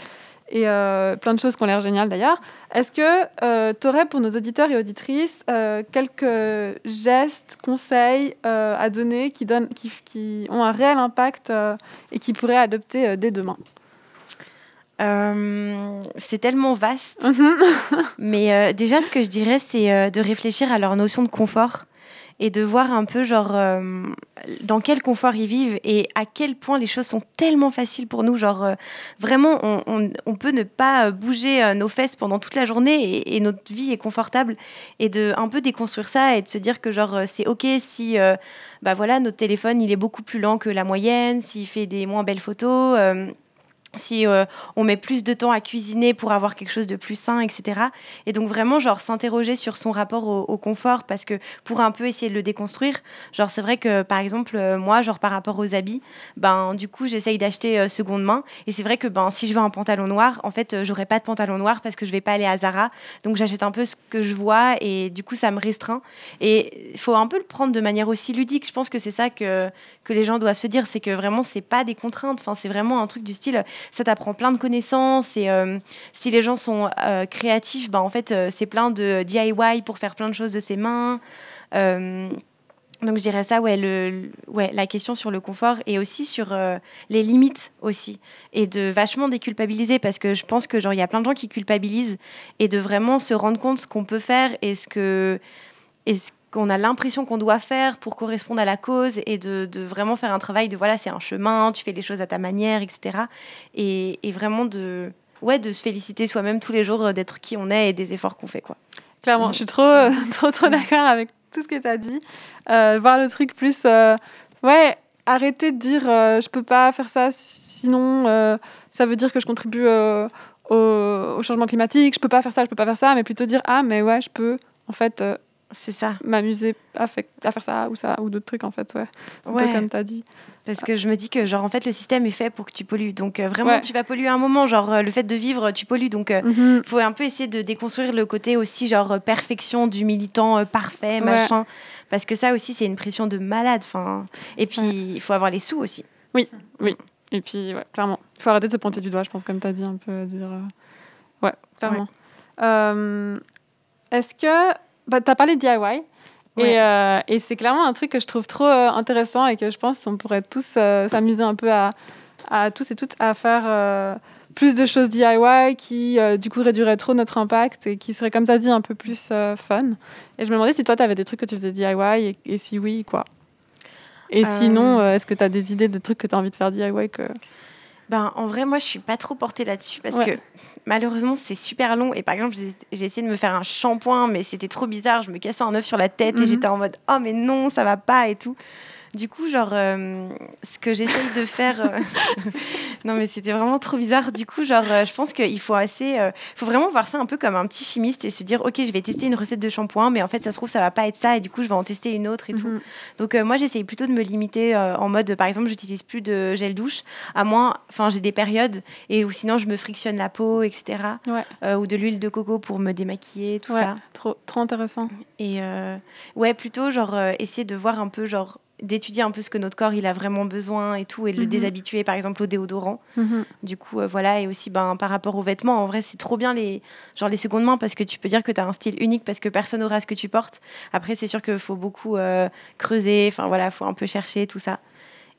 et euh, plein de choses qui ont l'air géniales d'ailleurs. Est-ce que tu aurais pour nos auditeurs et auditrices euh, quelques gestes, conseils euh, à donner qui, donnent, qui, qui ont un réel impact euh, et qui pourraient adopter euh, dès demain? Euh, c'est tellement vaste Mhm. [LAUGHS] mais euh, déjà ce que je dirais c'est euh, de réfléchir à leur notion de confort et de voir un peu genre euh, dans quel confort ils vivent et à quel point les choses sont tellement faciles pour nous. Genre euh, vraiment on, peut ne pas euh, bouger nos fesses pendant toute la journée et, notre vie est confortable. Et de un peu déconstruire ça et de se dire que genre c'est ok si bah voilà notre téléphone il est beaucoup plus lent que la moyenne s'il fait des moins belles photos si euh, on met plus de temps à cuisiner pour avoir quelque chose de plus sain, etc. Et donc vraiment, genre, s'interroger sur son rapport au, confort, parce que pour un peu essayer de le déconstruire, genre, c'est vrai que, par exemple, euh, moi, genre, par rapport aux habits, ben, du coup, j'essaye d'acheter euh, seconde main, et c'est vrai que, ben, si je veux un pantalon noir, en fait, j'aurai pas de pantalon noir parce que je vais pas aller à Zara, donc j'achète un peu ce que je vois, et du coup, ça me restreint. Et il faut un peu le prendre de manière aussi ludique, je pense que c'est ça que, que les gens doivent se dire, c'est que vraiment, c'est pas des contraintes, enfin, c'est vraiment un truc du style, ça t'apprend plein de connaissances et euh, si les gens sont euh, créatifs, ben, en fait, euh, c'est plein de DIY pour faire plein de choses de ses mains. Donc je dirais ça, ouais, le, ouais, la question sur le confort et aussi sur les limites aussi et de vachement déculpabiliser parce que je pense que genre il y a plein de gens qui culpabilisent et de vraiment se rendre compte ce qu'on peut faire et ce que qu'on a l'impression qu'on doit faire pour correspondre à la cause et de, de vraiment faire un travail de voilà c'est un chemin, tu fais les choses à ta manière, etc. Et, et vraiment de ouais de se féliciter soi-même tous les jours euh, d'être qui on est et des efforts qu'on fait quoi. Clairement, je suis trop, euh, [LAUGHS] trop, trop d'accord avec tout ce que tu as dit. Euh, voir le truc plus. euh, ouais, arrêter de dire je peux pas faire ça, sinon ça veut dire que je contribue au, au changement climatique, je peux pas faire ça, je peux pas faire ça, mais plutôt dire ah, mais ouais, je peux. En fait, euh, C'est ça. m'amuser à, faire ça ou ça ou d'autres trucs en fait, ouais. Ouais. comme tu as dit. Parce que je me dis que, genre, en fait, le système est fait pour que tu pollues. Donc, euh, vraiment, Ouais. tu vas polluer un moment. Genre, euh, le fait de vivre, tu pollues. Donc, il Mhm. faut un peu essayer de déconstruire le côté aussi, genre, euh, perfection du militant euh, parfait, Ouais. machin. Parce que ça aussi, c'est une pression de malade. Enfin, et puis, il faut avoir les sous aussi. Et puis, ouais, clairement. Il faut arrêter de se pointer du doigt, je pense, comme tu as dit un peu. Dire, euh, Ouais, clairement. Euh, Est-ce que. Bah, tu as parlé de DIY. Ouais. Et, euh, et c'est clairement un truc que je trouve trop euh, intéressant et que je pense qu'on pourrait tous euh, s'amuser un peu à, à tous et toutes à faire euh, plus de choses DIY qui, du coup, réduiraient trop notre impact et qui seraient, comme tu as dit, un peu plus fun. Et je me demandais si toi, tu avais des trucs que tu faisais DIY et, et si oui, quoi. Et sinon, est-ce que tu as des idées de trucs que tu as envie de faire DIY que... Ben, en vrai, moi, je suis pas trop portée là-dessus parce Ouais. que malheureusement, c'est super long. Et par exemple, j'ai- essayé de me faire un shampoing, mais c'était trop bizarre. Je me cassais un œuf sur la tête Mhm. et j'étais en mode oh, mais non, ça va pas et tout. Du coup, genre, euh, ce que j'essaye de faire. euh, [LAUGHS] non, mais c'était vraiment trop bizarre. Du coup, genre, euh, je pense qu'il faut assez. faut vraiment voir ça un peu comme un petit chimiste et se dire ok, je vais tester une recette de shampoing, mais en fait, ça se trouve, ça va pas être ça. Et du coup, je vais en tester une autre et tout. Mhm. Donc moi j'essaye plutôt de me limiter en mode par exemple j'utilise plus de gel douche à moins enfin j'ai des périodes et ou sinon je me frictionne la peau etc Ouais. Ou de l'huile de coco pour me démaquiller tout Ouais, ça Trop, trop intéressant. et ouais plutôt genre essayer de voir un peu genre d'étudier un peu ce que notre corps il a vraiment besoin et tout et de le Mhm. déshabituer par exemple au déodorant Mhm. du coup euh, voilà et aussi ben par rapport aux vêtements en vrai c'est trop bien les genre les secondes mains parce que tu peux dire que tu as un style unique parce que personne n'aura ce que tu portes après c'est sûr qu'il faut beaucoup euh, creuser enfin voilà faut un peu chercher tout ça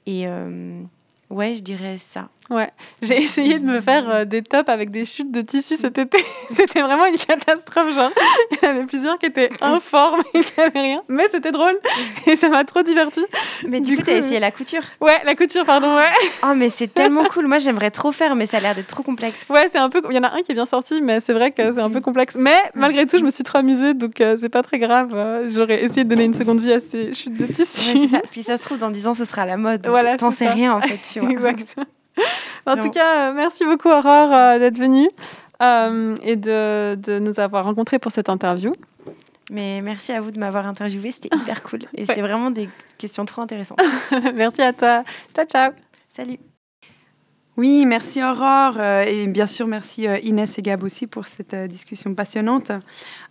et euh, ouais je dirais ça Ouais, j'ai essayé de me faire euh, des tops avec des chutes de tissu cet été. [LAUGHS] c'était vraiment une catastrophe. Genre, il y en avait plusieurs qui étaient informes [LAUGHS] et qui n'avaient rien. Mais c'était drôle [LAUGHS] et ça m'a trop diverti. mais du, Du coup coup, t'as euh, essayé la couture Ouais, la couture, pardon. Ouais, oh mais c'est tellement cool moi j'aimerais trop faire mais ça a l'air d'être trop complexe ouais c'est un peu. Il y en a un qui est bien sorti, mais c'est vrai que c'est un peu complexe. Mais malgré tout, je me suis trop amusée, donc euh, c'est pas très grave. Euh, J'aurais essayé de donner une seconde vie à ces chutes de Ouais, tissu. ça. puis ça se trouve dans 10 ans ce sera à la mode Voilà, t'en sais rien en fait [LAUGHS] tu vois exact. en tout cas, euh, merci beaucoup Aurore euh, d'être venue euh, et de, de nous avoir rencontrés pour cette interview. mais merci à vous de m'avoir interviewé c'était [LAUGHS] hyper cool et c'était vraiment des questions trop intéressantes [LAUGHS] merci à toi. Ciao, ciao. salut Oui, merci Aurore euh, et bien sûr merci euh, Inès et Gab aussi pour cette euh, discussion passionnante.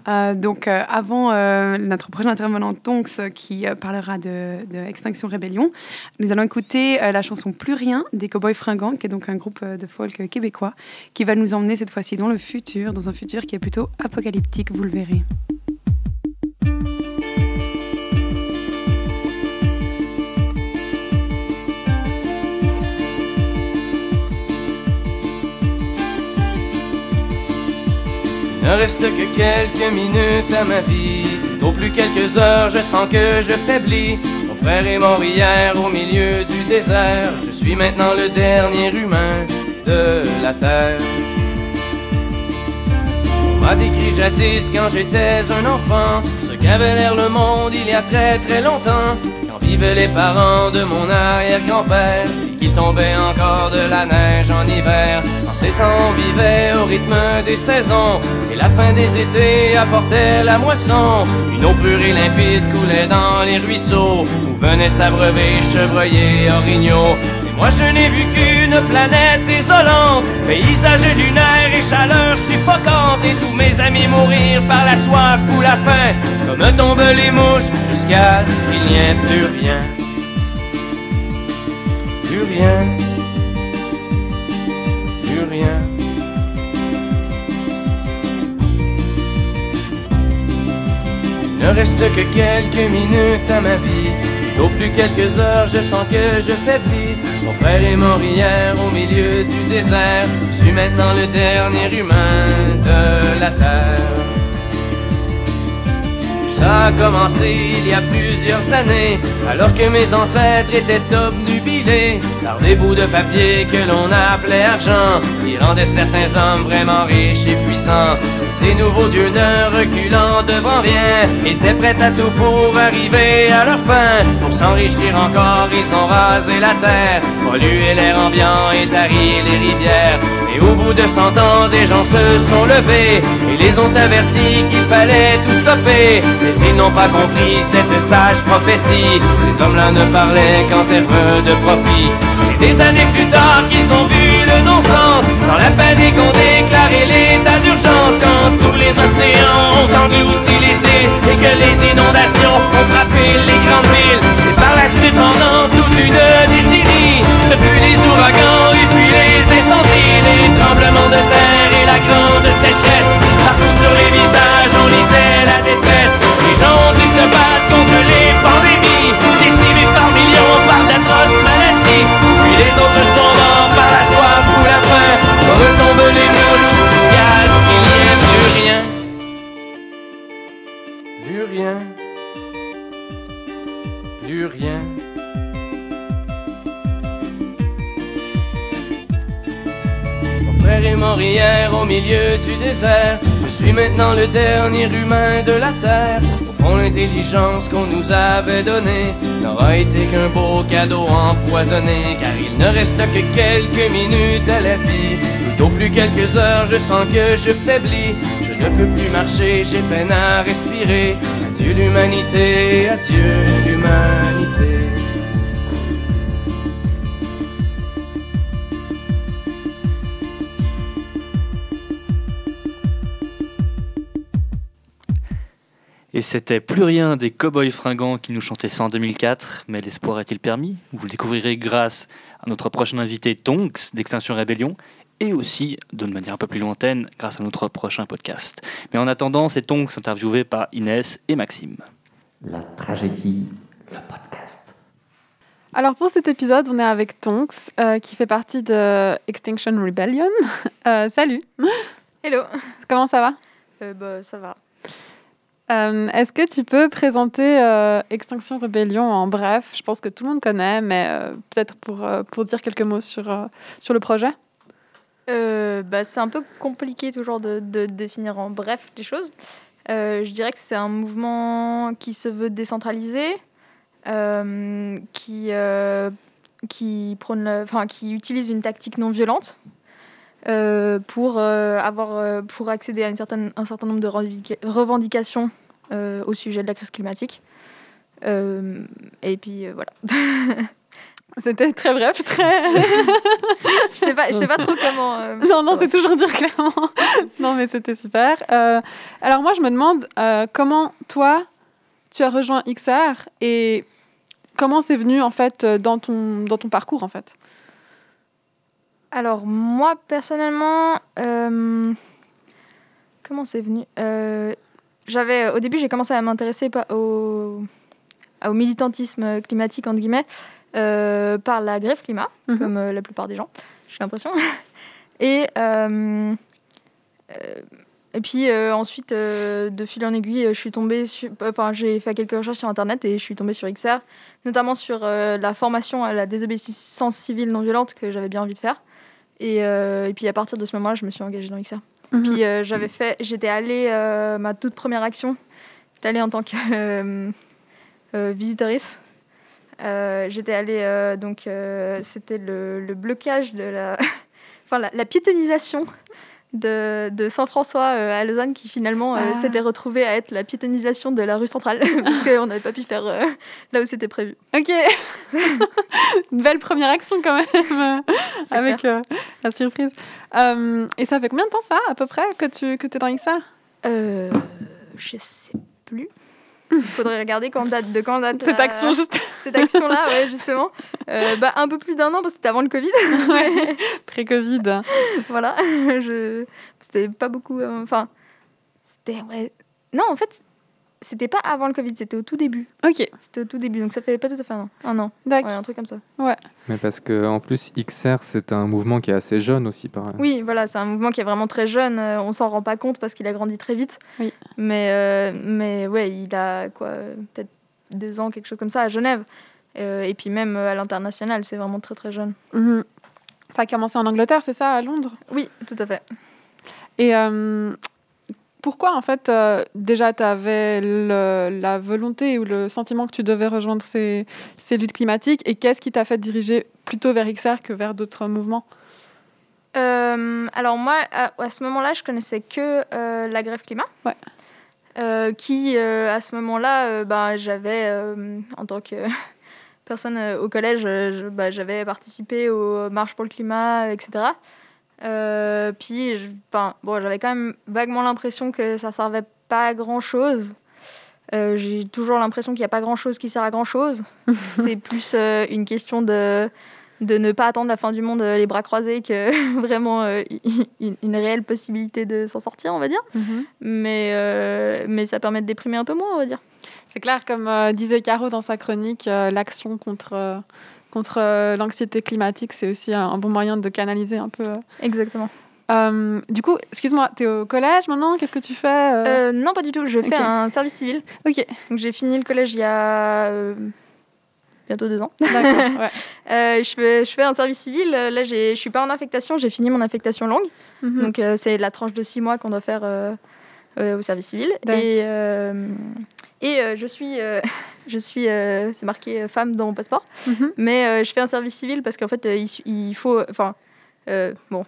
Donc avant notre prochaine intervenante Tonks qui parlera de, de Extinction Rébellion, nous allons écouter la chanson Plus rien des Cowboys Fringants qui est donc un groupe de folk québécois qui va nous emmener cette fois-ci dans le futur, dans un futur qui est plutôt apocalyptique, vous le verrez. Ne reste que quelques minutes à ma vie. Au plus quelques heures, je sens que je faiblis. Mon frère est mort hier au milieu du désert. Je suis maintenant le dernier humain de la terre. On m'a décrit jadis quand j'étais un enfant ce qu'avait l'air le monde il y a très très longtemps. Quand vivaient les parents de mon arrière-grand-père et qu'il tombait encore de la neige en hiver. Ces temps, on vivait au rythme des saisons et la fin des étés apportait la moisson. Une eau pure et limpide coulait dans les ruisseaux où venaient s'abreuver chevreuils. Et moi je n'ai vu qu'une planète désolante, paysage lunaire et chaleur suffocante, et tous mes amis mourir par la soif ou la faim, comme tombent les mouches, jusqu'à ce qu'il n'y ait plus rien. Plus rien. Ne reste que quelques minutes à ma vie. Au plus quelques heures, je sens que je faiblis. Mon frère est mort hier au milieu du désert. Je suis maintenant le dernier humain de la terre. Ça a commencé il y a plusieurs années, alors que mes ancêtres étaient obnubilés par des bouts de papier que l'on appelait argent. Ils rendaient certains hommes vraiment riches et puissants. Ces nouveaux dieux ne reculant devant rien, étaient prêts à tout pour arriver à leur fin. Pour s'enrichir encore, ils ont rasé la terre, pollué l'air ambiant et tari les rivières. Et au bout de cent ans, des gens se sont levés et les ont avertis qu'il fallait tout stopper. Mais ils n'ont pas compris cette sage prophétie. Ces hommes-là ne parlaient qu'en termes de profit. C'est des années plus tard qu'ils ont vu le non-sens. Dans la panique, on déclaré l'état d'urgence quand tous les océans ont englouti les îles et que les inondations ont frappé les grandes villes. Et par la suite, pendant toute une décennie, ce fut les ouragans et puis les incendies, les tremblements de terre et la grande sécheresse. Partout sur les visages, on lisait la détresse. Les gens dû se battre Je suis maintenant le dernier humain de la terre. Au fond, l'intelligence qu'on nous avait donnée n'aura été qu'un beau cadeau empoisonné. Car il ne reste que quelques minutes à la vie. Tout au plus quelques heures, je sens que je faiblis. Je ne peux plus marcher, j'ai peine à respirer. Adieu l'humanité, adieu l'humanité. C'était plus rien des cow-boys fringants qui nous chantaient ça en 2004, mais l'espoir est-il permis? Vous le découvrirez grâce à notre prochain invité Tonks d'Extinction Rébellion et aussi, de manière un peu plus lointaine, grâce à notre prochain podcast. Mais en attendant, c'est Tonks interviewé par Inès et Maxime. La tragédie, le podcast. Alors pour cet épisode, on est avec Tonks, euh, qui fait partie de Extinction Rebellion. [LAUGHS] Euh, salut, Hello, comment ça va? Euh, bah, ça va. Euh, Est-ce que tu peux présenter euh, Extinction Rebellion en bref? Je pense que tout le monde connaît, mais euh, peut-être pour, pour dire quelques mots sur, sur le projet. Bah, c'est un peu compliqué toujours de, de définir en bref les choses. Je dirais que c'est un mouvement qui se veut décentralisé, qui, qui, prône le- qui utilise une tactique non violente euh, pour, euh, avoir, euh, pour accéder à une certaine, un certain nombre de revendica- revendications au sujet de la crise climatique. Et puis voilà. [LAUGHS] C'était très bref, très... [LAUGHS] Je sais pas, je sais pas trop comment. euh, [LAUGHS] non, non, c'est toujours dur, clairement. non, mais c'était super. Euh, alors moi, je me demande euh, comment toi, tu as rejoint XR et comment c'est venu en fait dans ton, dans ton parcours en fait? Alors moi personnellement, euh, comment c'est venu Euh, J'avais au début j'ai commencé à m'intéresser au, au militantisme climatique entre guillemets euh, par la grève climat, Mhm. comme la plupart des gens, j'ai l'impression. [LAUGHS] Et et puis euh, ensuite, euh, de fil en aiguille, je suis tombée sur, enfin j'ai fait quelques recherches sur internet et je suis tombée sur XR, notamment sur euh, la formation à la désobéissance civile non violente que j'avais bien envie de faire. Et, euh, et puis à partir de ce moment-là, je me suis engagée dans XR. Puis euh, j'avais fait, j'étais allée, euh, ma toute première action, j'étais allée en tant que. Euh, j'étais allée, euh, donc euh, c'était le, le blocage de la, [LAUGHS] enfin la, la piétonisation de, de Saint-François euh, à Lausanne qui finalement euh, Ah. s'était retrouvée à être la piétonisation de la rue centrale [LAUGHS] parce [LAUGHS] qu'on n'avait pas pu faire euh, là où c'était prévu. Ok. [LAUGHS] Une belle première action quand même, avec la surprise. Et ça fait combien de temps ça, à peu près, que tu que es dans XR je sais plus. Il faudrait regarder quand date, de quand date Cette la- action juste cette action-là, ouais, justement. Euh, bah, un peu plus d'un an, parce que c'était avant le Covid. [LAUGHS] ouais, [LAUGHS] pré-Covid. voilà. [LAUGHS] Je... C'était pas beaucoup. euh, Enfin, c'était. Ouais. Non, en fait, c'était pas avant le Covid, c'était au tout début. Ok, C'était au tout début, donc ça fait pas tout à fait un an. Un an. d'accord. Ouais, un truc comme ça. Mais parce que en plus XR c'est un mouvement qui est assez jeune aussi par Oui, voilà, c'est un mouvement qui est vraiment très jeune. euh, On s'en rend pas compte parce qu'il a grandi très vite. Oui. Mais, euh, mais ouais, il a quoi, peut-être deux ans, quelque chose comme ça, à Genève. Euh, et puis même euh, à l'international, c'est vraiment très très jeune. Mhm. Ça a commencé en Angleterre, c'est ça, à Londres? Oui, tout à fait. Et euh, pourquoi, en fait, euh, déjà, tu avais la volonté ou le sentiment que tu devais rejoindre ces, ces luttes climatiques Et qu'est-ce qui t'a fait diriger plutôt vers XR que vers d'autres mouvements? Euh, alors moi, à, à ce moment-là, je connaissais que euh, la grève climat. Ouais. Qui, à ce moment-là, bah, j'avais, en tant que [LAUGHS] personne au collège, bah, j'avais participé aux marches pour le climat, etc. Euh, puis, je- bon, j'avais quand même vaguement l'impression que ça servait pas à grand-chose. Euh, J'ai toujours l'impression qu'il n'y a pas grand-chose qui sert à grand-chose. [LAUGHS] C'est plus euh, une question de de ne pas attendre la fin du monde euh, les bras croisés que [LAUGHS] vraiment une, une réelle possibilité de s'en sortir, on va dire. Mais, euh, mais ça permet de déprimer un peu moins, on va dire. C'est clair, comme disait Caro dans sa chronique, l'action contre, contre euh, l'anxiété climatique, c'est aussi un, un bon moyen de canaliser un peu. euh. Exactement. Euh, du coup, excuse-moi, tu es au collège maintenant? Qu'est-ce que tu fais euh? Non, pas du tout. Je fais un service civil. Ok, Donc j'ai fini le collège il y a bientôt deux ans. d'accord. ouais. [LAUGHS] Euh, je, fais, je fais un service civil. Là, je suis pas en affectation. J'ai fini mon affectation longue. Mhm. Donc euh, c'est la tranche de six mois qu'on doit faire euh, au service civil. Et, et euh, je suis, euh, [LAUGHS] je suis euh, c'est marqué femme dans mon passeport. Mhm. Mais je fais un service civil parce qu'en fait, il, faut. Enfin, bon.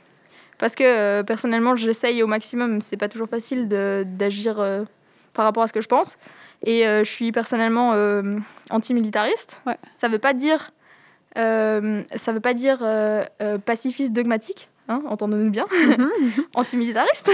Parce que personnellement, j'essaye au maximum. C'est pas toujours facile d'agir par rapport à ce que je pense. Et je suis personnellement antimilitariste. Ouais. Ça veut pas dire. ça veut pas dire pacifiste dogmatique, hein, entendons-nous bien, [LAUGHS] antimilitariste.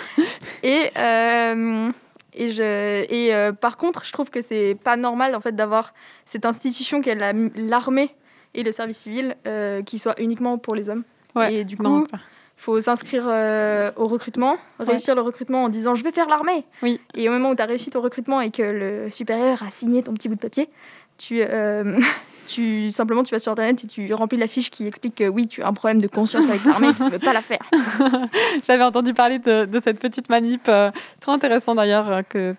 [LAUGHS] et euh, et, je, et euh, par contre, je trouve que c'est pas normal en fait d'avoir cette institution qu'est la- l'armée et le service civil euh, qui soit uniquement pour les hommes. Ouais, Et du coup, il faut s'inscrire euh, au recrutement, réussir le recrutement en disant je vais faire l'armée. Oui. Et au moment où tu as réussi ton recrutement et que le supérieur a signé ton petit bout de papier, tu, [LAUGHS] tu simplement tu vas sur internet et tu remplis la fiche qui explique que oui, tu as un problème de conscience avec l'armée tu veux pas la faire. [LAUGHS] J'avais entendu parler de, de cette petite manip, euh, trop intéressant d'ailleurs, euh, que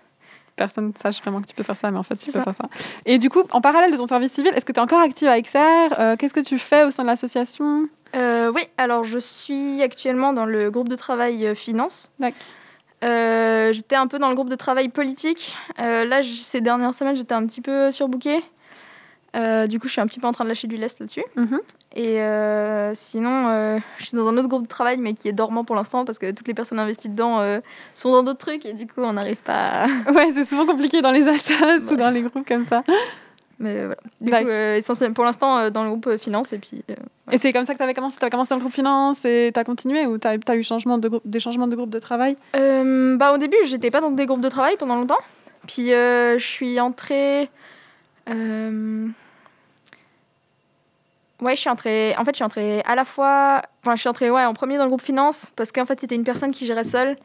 personne ne sache vraiment que tu peux faire ça, mais en fait, tu peux ça. faire ça. Et du coup, en parallèle de ton service civil, est-ce que tu es encore active à XR Euh, Qu'est-ce que tu fais au sein de l'association? Euh, oui, alors je suis actuellement dans le groupe de travail finance. D'accord. Euh, j'étais un peu dans le groupe de travail politique. Là, ces dernières semaines, j'étais un petit peu surbookée. Euh, du coup, je suis un petit peu en train de lâcher du lest là-dessus. Mhm. Et euh, sinon, euh, [LAUGHS] je suis dans un autre groupe de travail, mais qui est dormant pour l'instant parce que toutes les personnes investies dedans sont dans d'autres trucs et du coup, on n'arrive pas. À... [LAUGHS] Ouais, c'est souvent compliqué dans les assos ou dans les groupes comme ça. Mais voilà. Du coup, essentiellement, pour l'instant, dans le groupe finance et puis. Et c'est comme ça que tu avais commencé Tu as commencé dans le groupe finance et tu as continué ou tu as, eu changement de groupe, des changements de groupe de travail? Bah, au début, j'étais pas dans des groupes de travail pendant longtemps. Puis je suis entrée. Ouais, je suis entrée. En fait, je suis entrée à la fois. Enfin, je suis entrée ouais, en premier dans le groupe finance parce qu'en fait, c'était une personne qui gérait seule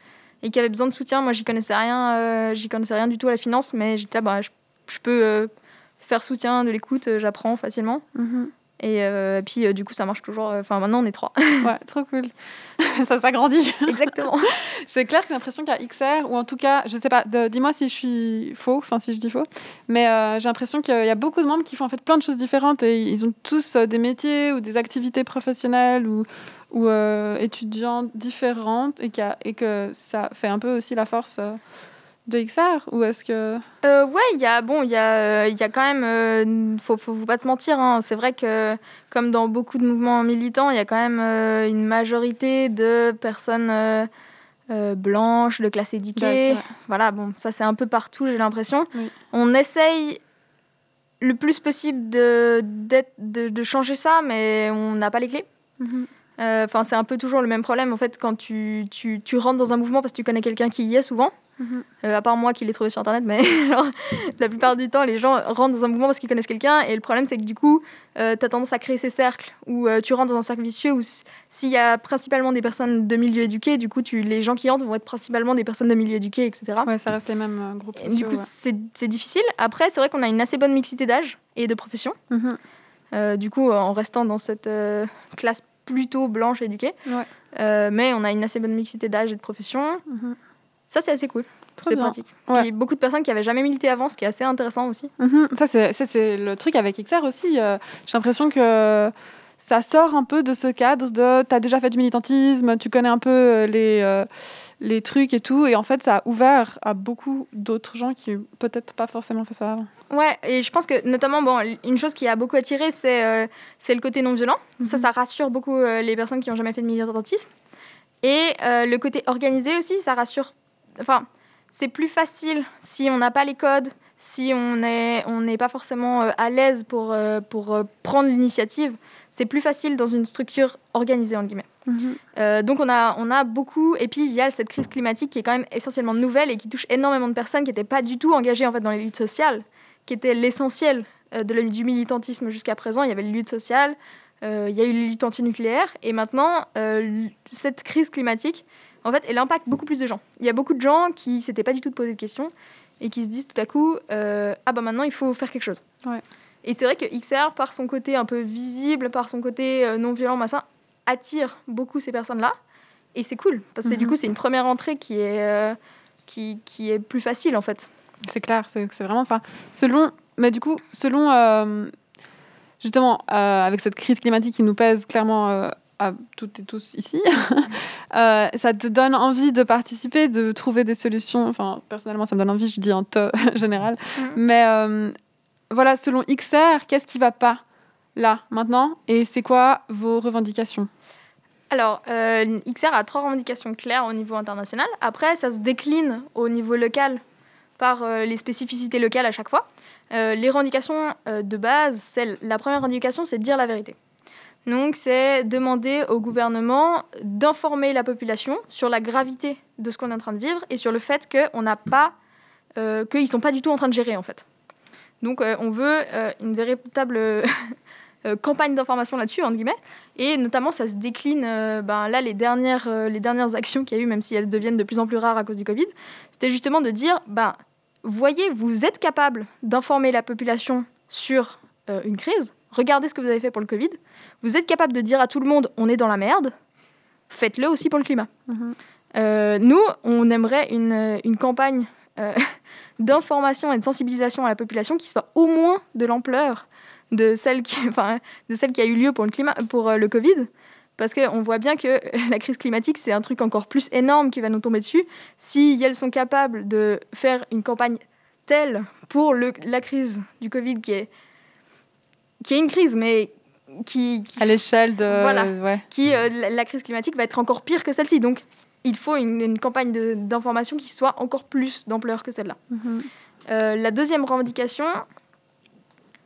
et qui avait besoin de soutien. Moi, j'y connaissais rien. euh, j'y connaissais rien du tout à la finance, mais j'étais là, bah, je, peux euh, faire soutien, de l'écoute, euh, j'apprends facilement. Et euh, puis, euh, du coup, ça marche toujours. Enfin, maintenant, on est trois. [LAUGHS] Ouais, trop cool. [LAUGHS] ça s'agrandit. Exactement. [LAUGHS] C'est clair que j'ai l'impression qu'à XR, ou en tout cas, je sais pas, dis-moi si je suis faux, enfin si je dis faux, mais euh, j'ai l'impression qu'il y a beaucoup de membres qui font en fait plein de choses différentes et ils ont tous euh, des métiers ou des activités professionnelles ou, ou euh, étudiantes différentes et, y a- et que ça fait un peu aussi la force euh, de XR ou est-ce que... Euh, ouais, il y a bon, il y a, euh, il y a quand même, euh, faut, faut, faut pas te mentir. hein, c'est vrai que comme dans beaucoup de mouvements militants, il y a quand même euh, une majorité de personnes blanches, de classe éduquée. Voilà, bon, ça c'est un peu partout, j'ai l'impression. Oui. On essaye le plus possible de, de, de changer ça, mais on n'a pas les clés. Euh, Enfin, c'est un peu toujours le même problème en fait quand tu, tu, tu rentres dans un mouvement parce que tu connais quelqu'un qui y est souvent. Mhm. Euh, à part moi qui l'ai trouvé sur internet, mais [LAUGHS] genre, la plupart du temps, les gens rentrent dans un mouvement parce qu'ils connaissent quelqu'un. Et le problème, c'est que du coup, tu as tendance à créer ces cercles où euh, tu rentres dans un cercle vicieux où s'il y a principalement des personnes de milieu éduqué, du coup, tu, les gens qui entrent vont être principalement des personnes de milieu éduqué, etc. Ouais, ça reste les mêmes euh, groupes sociaux. du coup, ouais. c'est difficile. Après, c'est vrai qu'on a une assez bonne mixité d'âge et de profession. Mhm. Euh, du coup, en restant dans cette euh, classe plutôt blanche éduquée. Ouais. Euh, mais on a une assez bonne mixité d'âge et de profession. Mhm. Ça, c'est assez cool. C'est pratique. Ouais. Puis beaucoup de personnes qui avaient jamais milité avant, ce qui est assez intéressant aussi. Mhm. Ça, c'est ça, c'est le truc avec XR aussi. euh, J'ai l'impression que ça sort un peu de ce cadre de tu as déjà fait du militantisme, tu connais un peu euh, les, euh, les trucs et tout. Et en fait, ça a ouvert à beaucoup d'autres gens qui peut-être pas forcément fait ça avant. Ouais, et je pense que notamment, bon, une chose qui a beaucoup attiré, c'est euh, c'est le côté non violent. Ça, ça rassure beaucoup euh, les personnes qui n'ont jamais fait de militantisme. Et le côté organisé aussi, ça rassure. Enfin, c'est plus facile si on n'a pas les codes, si on n'est on n'est pas forcément à l'aise pour, pour prendre l'initiative. C'est plus facile dans une structure organisée, entre guillemets. Euh, donc on a, on a beaucoup, et puis il y a cette crise climatique qui est quand même essentiellement nouvelle et qui touche énormément de personnes qui n'étaient pas du tout engagées en fait, dans les luttes sociales, qui était l'essentiel euh, de du militantisme jusqu'à présent. Il y avait les luttes sociales, euh, il y a eu les luttes antinucléaires, et maintenant euh, cette crise climatique, en fait, elle impacte beaucoup plus de gens. Il y a beaucoup de gens qui ne s'étaient pas du tout posé de questions et qui se disent tout à coup, ah bah maintenant il faut faire quelque chose. Ouais. Et c'est vrai que XR, par son côté un peu visible, par son côté euh, non violent, machin, attire beaucoup ces personnes-là. Et c'est cool, parce que du Mhm. coup, c'est une première entrée qui est, euh, qui, qui est plus facile, en fait. C'est clair, c'est vraiment ça. Selon, mais du coup, selon euh, justement euh, avec cette crise climatique qui nous pèse clairement à toutes et tous ici, [LAUGHS] euh, ça te donne envie de participer, de trouver des solutions. Enfin, personnellement, ça me donne envie. Je dis en te [LAUGHS] général, Mhm. mais euh, voilà, selon XR, qu'est-ce qui va pas là maintenant et c'est quoi vos revendications? Alors, euh, XR a trois revendications claires au niveau international. Après, ça se décline au niveau local par euh, les spécificités locales à chaque fois. Euh, les revendications de base, la première revendication, c'est dire la vérité. Donc, c'est demander au gouvernement d'informer la population sur la gravité de ce qu'on est en train de vivre et sur le fait qu'on n'a pas, qu'ils sont pas du tout en train de gérer en fait. Donc, euh, on veut euh, une véritable [LAUGHS] euh, campagne d'information là-dessus entre guillemets. Et notamment, ça se décline, ben, là, les dernières, les dernières actions qu'il y a eu, même si elles deviennent de plus en plus rares à cause du Covid, c'était justement de dire, ben, voyez, vous êtes capable d'informer la population sur une crise, regardez ce que vous avez fait pour le Covid, vous êtes capable de dire à tout le monde, on est dans la merde, faites-le aussi pour le climat. Mhm. Euh, nous, on aimerait une, une campagne euh, [LAUGHS] d'information et de sensibilisation à la population qui soit au moins de l'ampleur de celle qui, [LAUGHS] enfin, de celle qui a eu lieu pour le, climat, pour euh, le Covid. Parce qu'on voit bien que [LAUGHS] la crise climatique, c'est un truc encore plus énorme qui va nous tomber dessus. Si elles sont capables de faire une campagne telle pour le, la crise du Covid, qui est, qui est une crise, mais qui, qui- à l'échelle de Voilà. ouais. qui, euh, la, la crise climatique va être encore pire que celle-ci. Donc, il faut une, une campagne d'information qui soit encore plus d'ampleur que celle-là. Mhm. Euh, la deuxième revendication,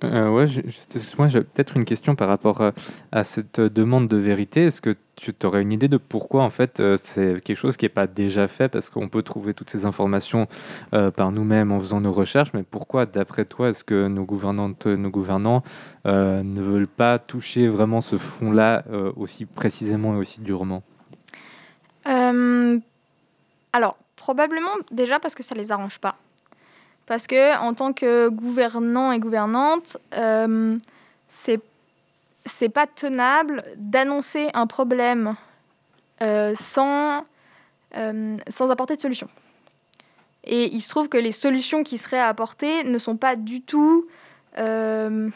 Euh, ouais, excuse-moi, j'ai peut-être une question par rapport à, à cette euh, demande de vérité. Est-ce que tu aurais une idée de pourquoi en fait euh, c'est quelque chose qui n'est pas déjà fait? Parce qu'on peut trouver toutes ces informations euh, par nous-mêmes en faisant nos recherches, mais pourquoi, d'après toi, est-ce que nos gouvernantes, nos gouvernants euh, ne veulent pas toucher vraiment ce fond-là euh, aussi précisément et aussi durement? Euh, alors, probablement déjà parce que ça les arrange pas. Parce que en tant que gouvernant et gouvernante, euh, c'est c'est pas tenable d'annoncer un problème euh, sans euh, sans apporter de solution. Et il se trouve que les solutions qui seraient apportées ne sont pas du tout euh,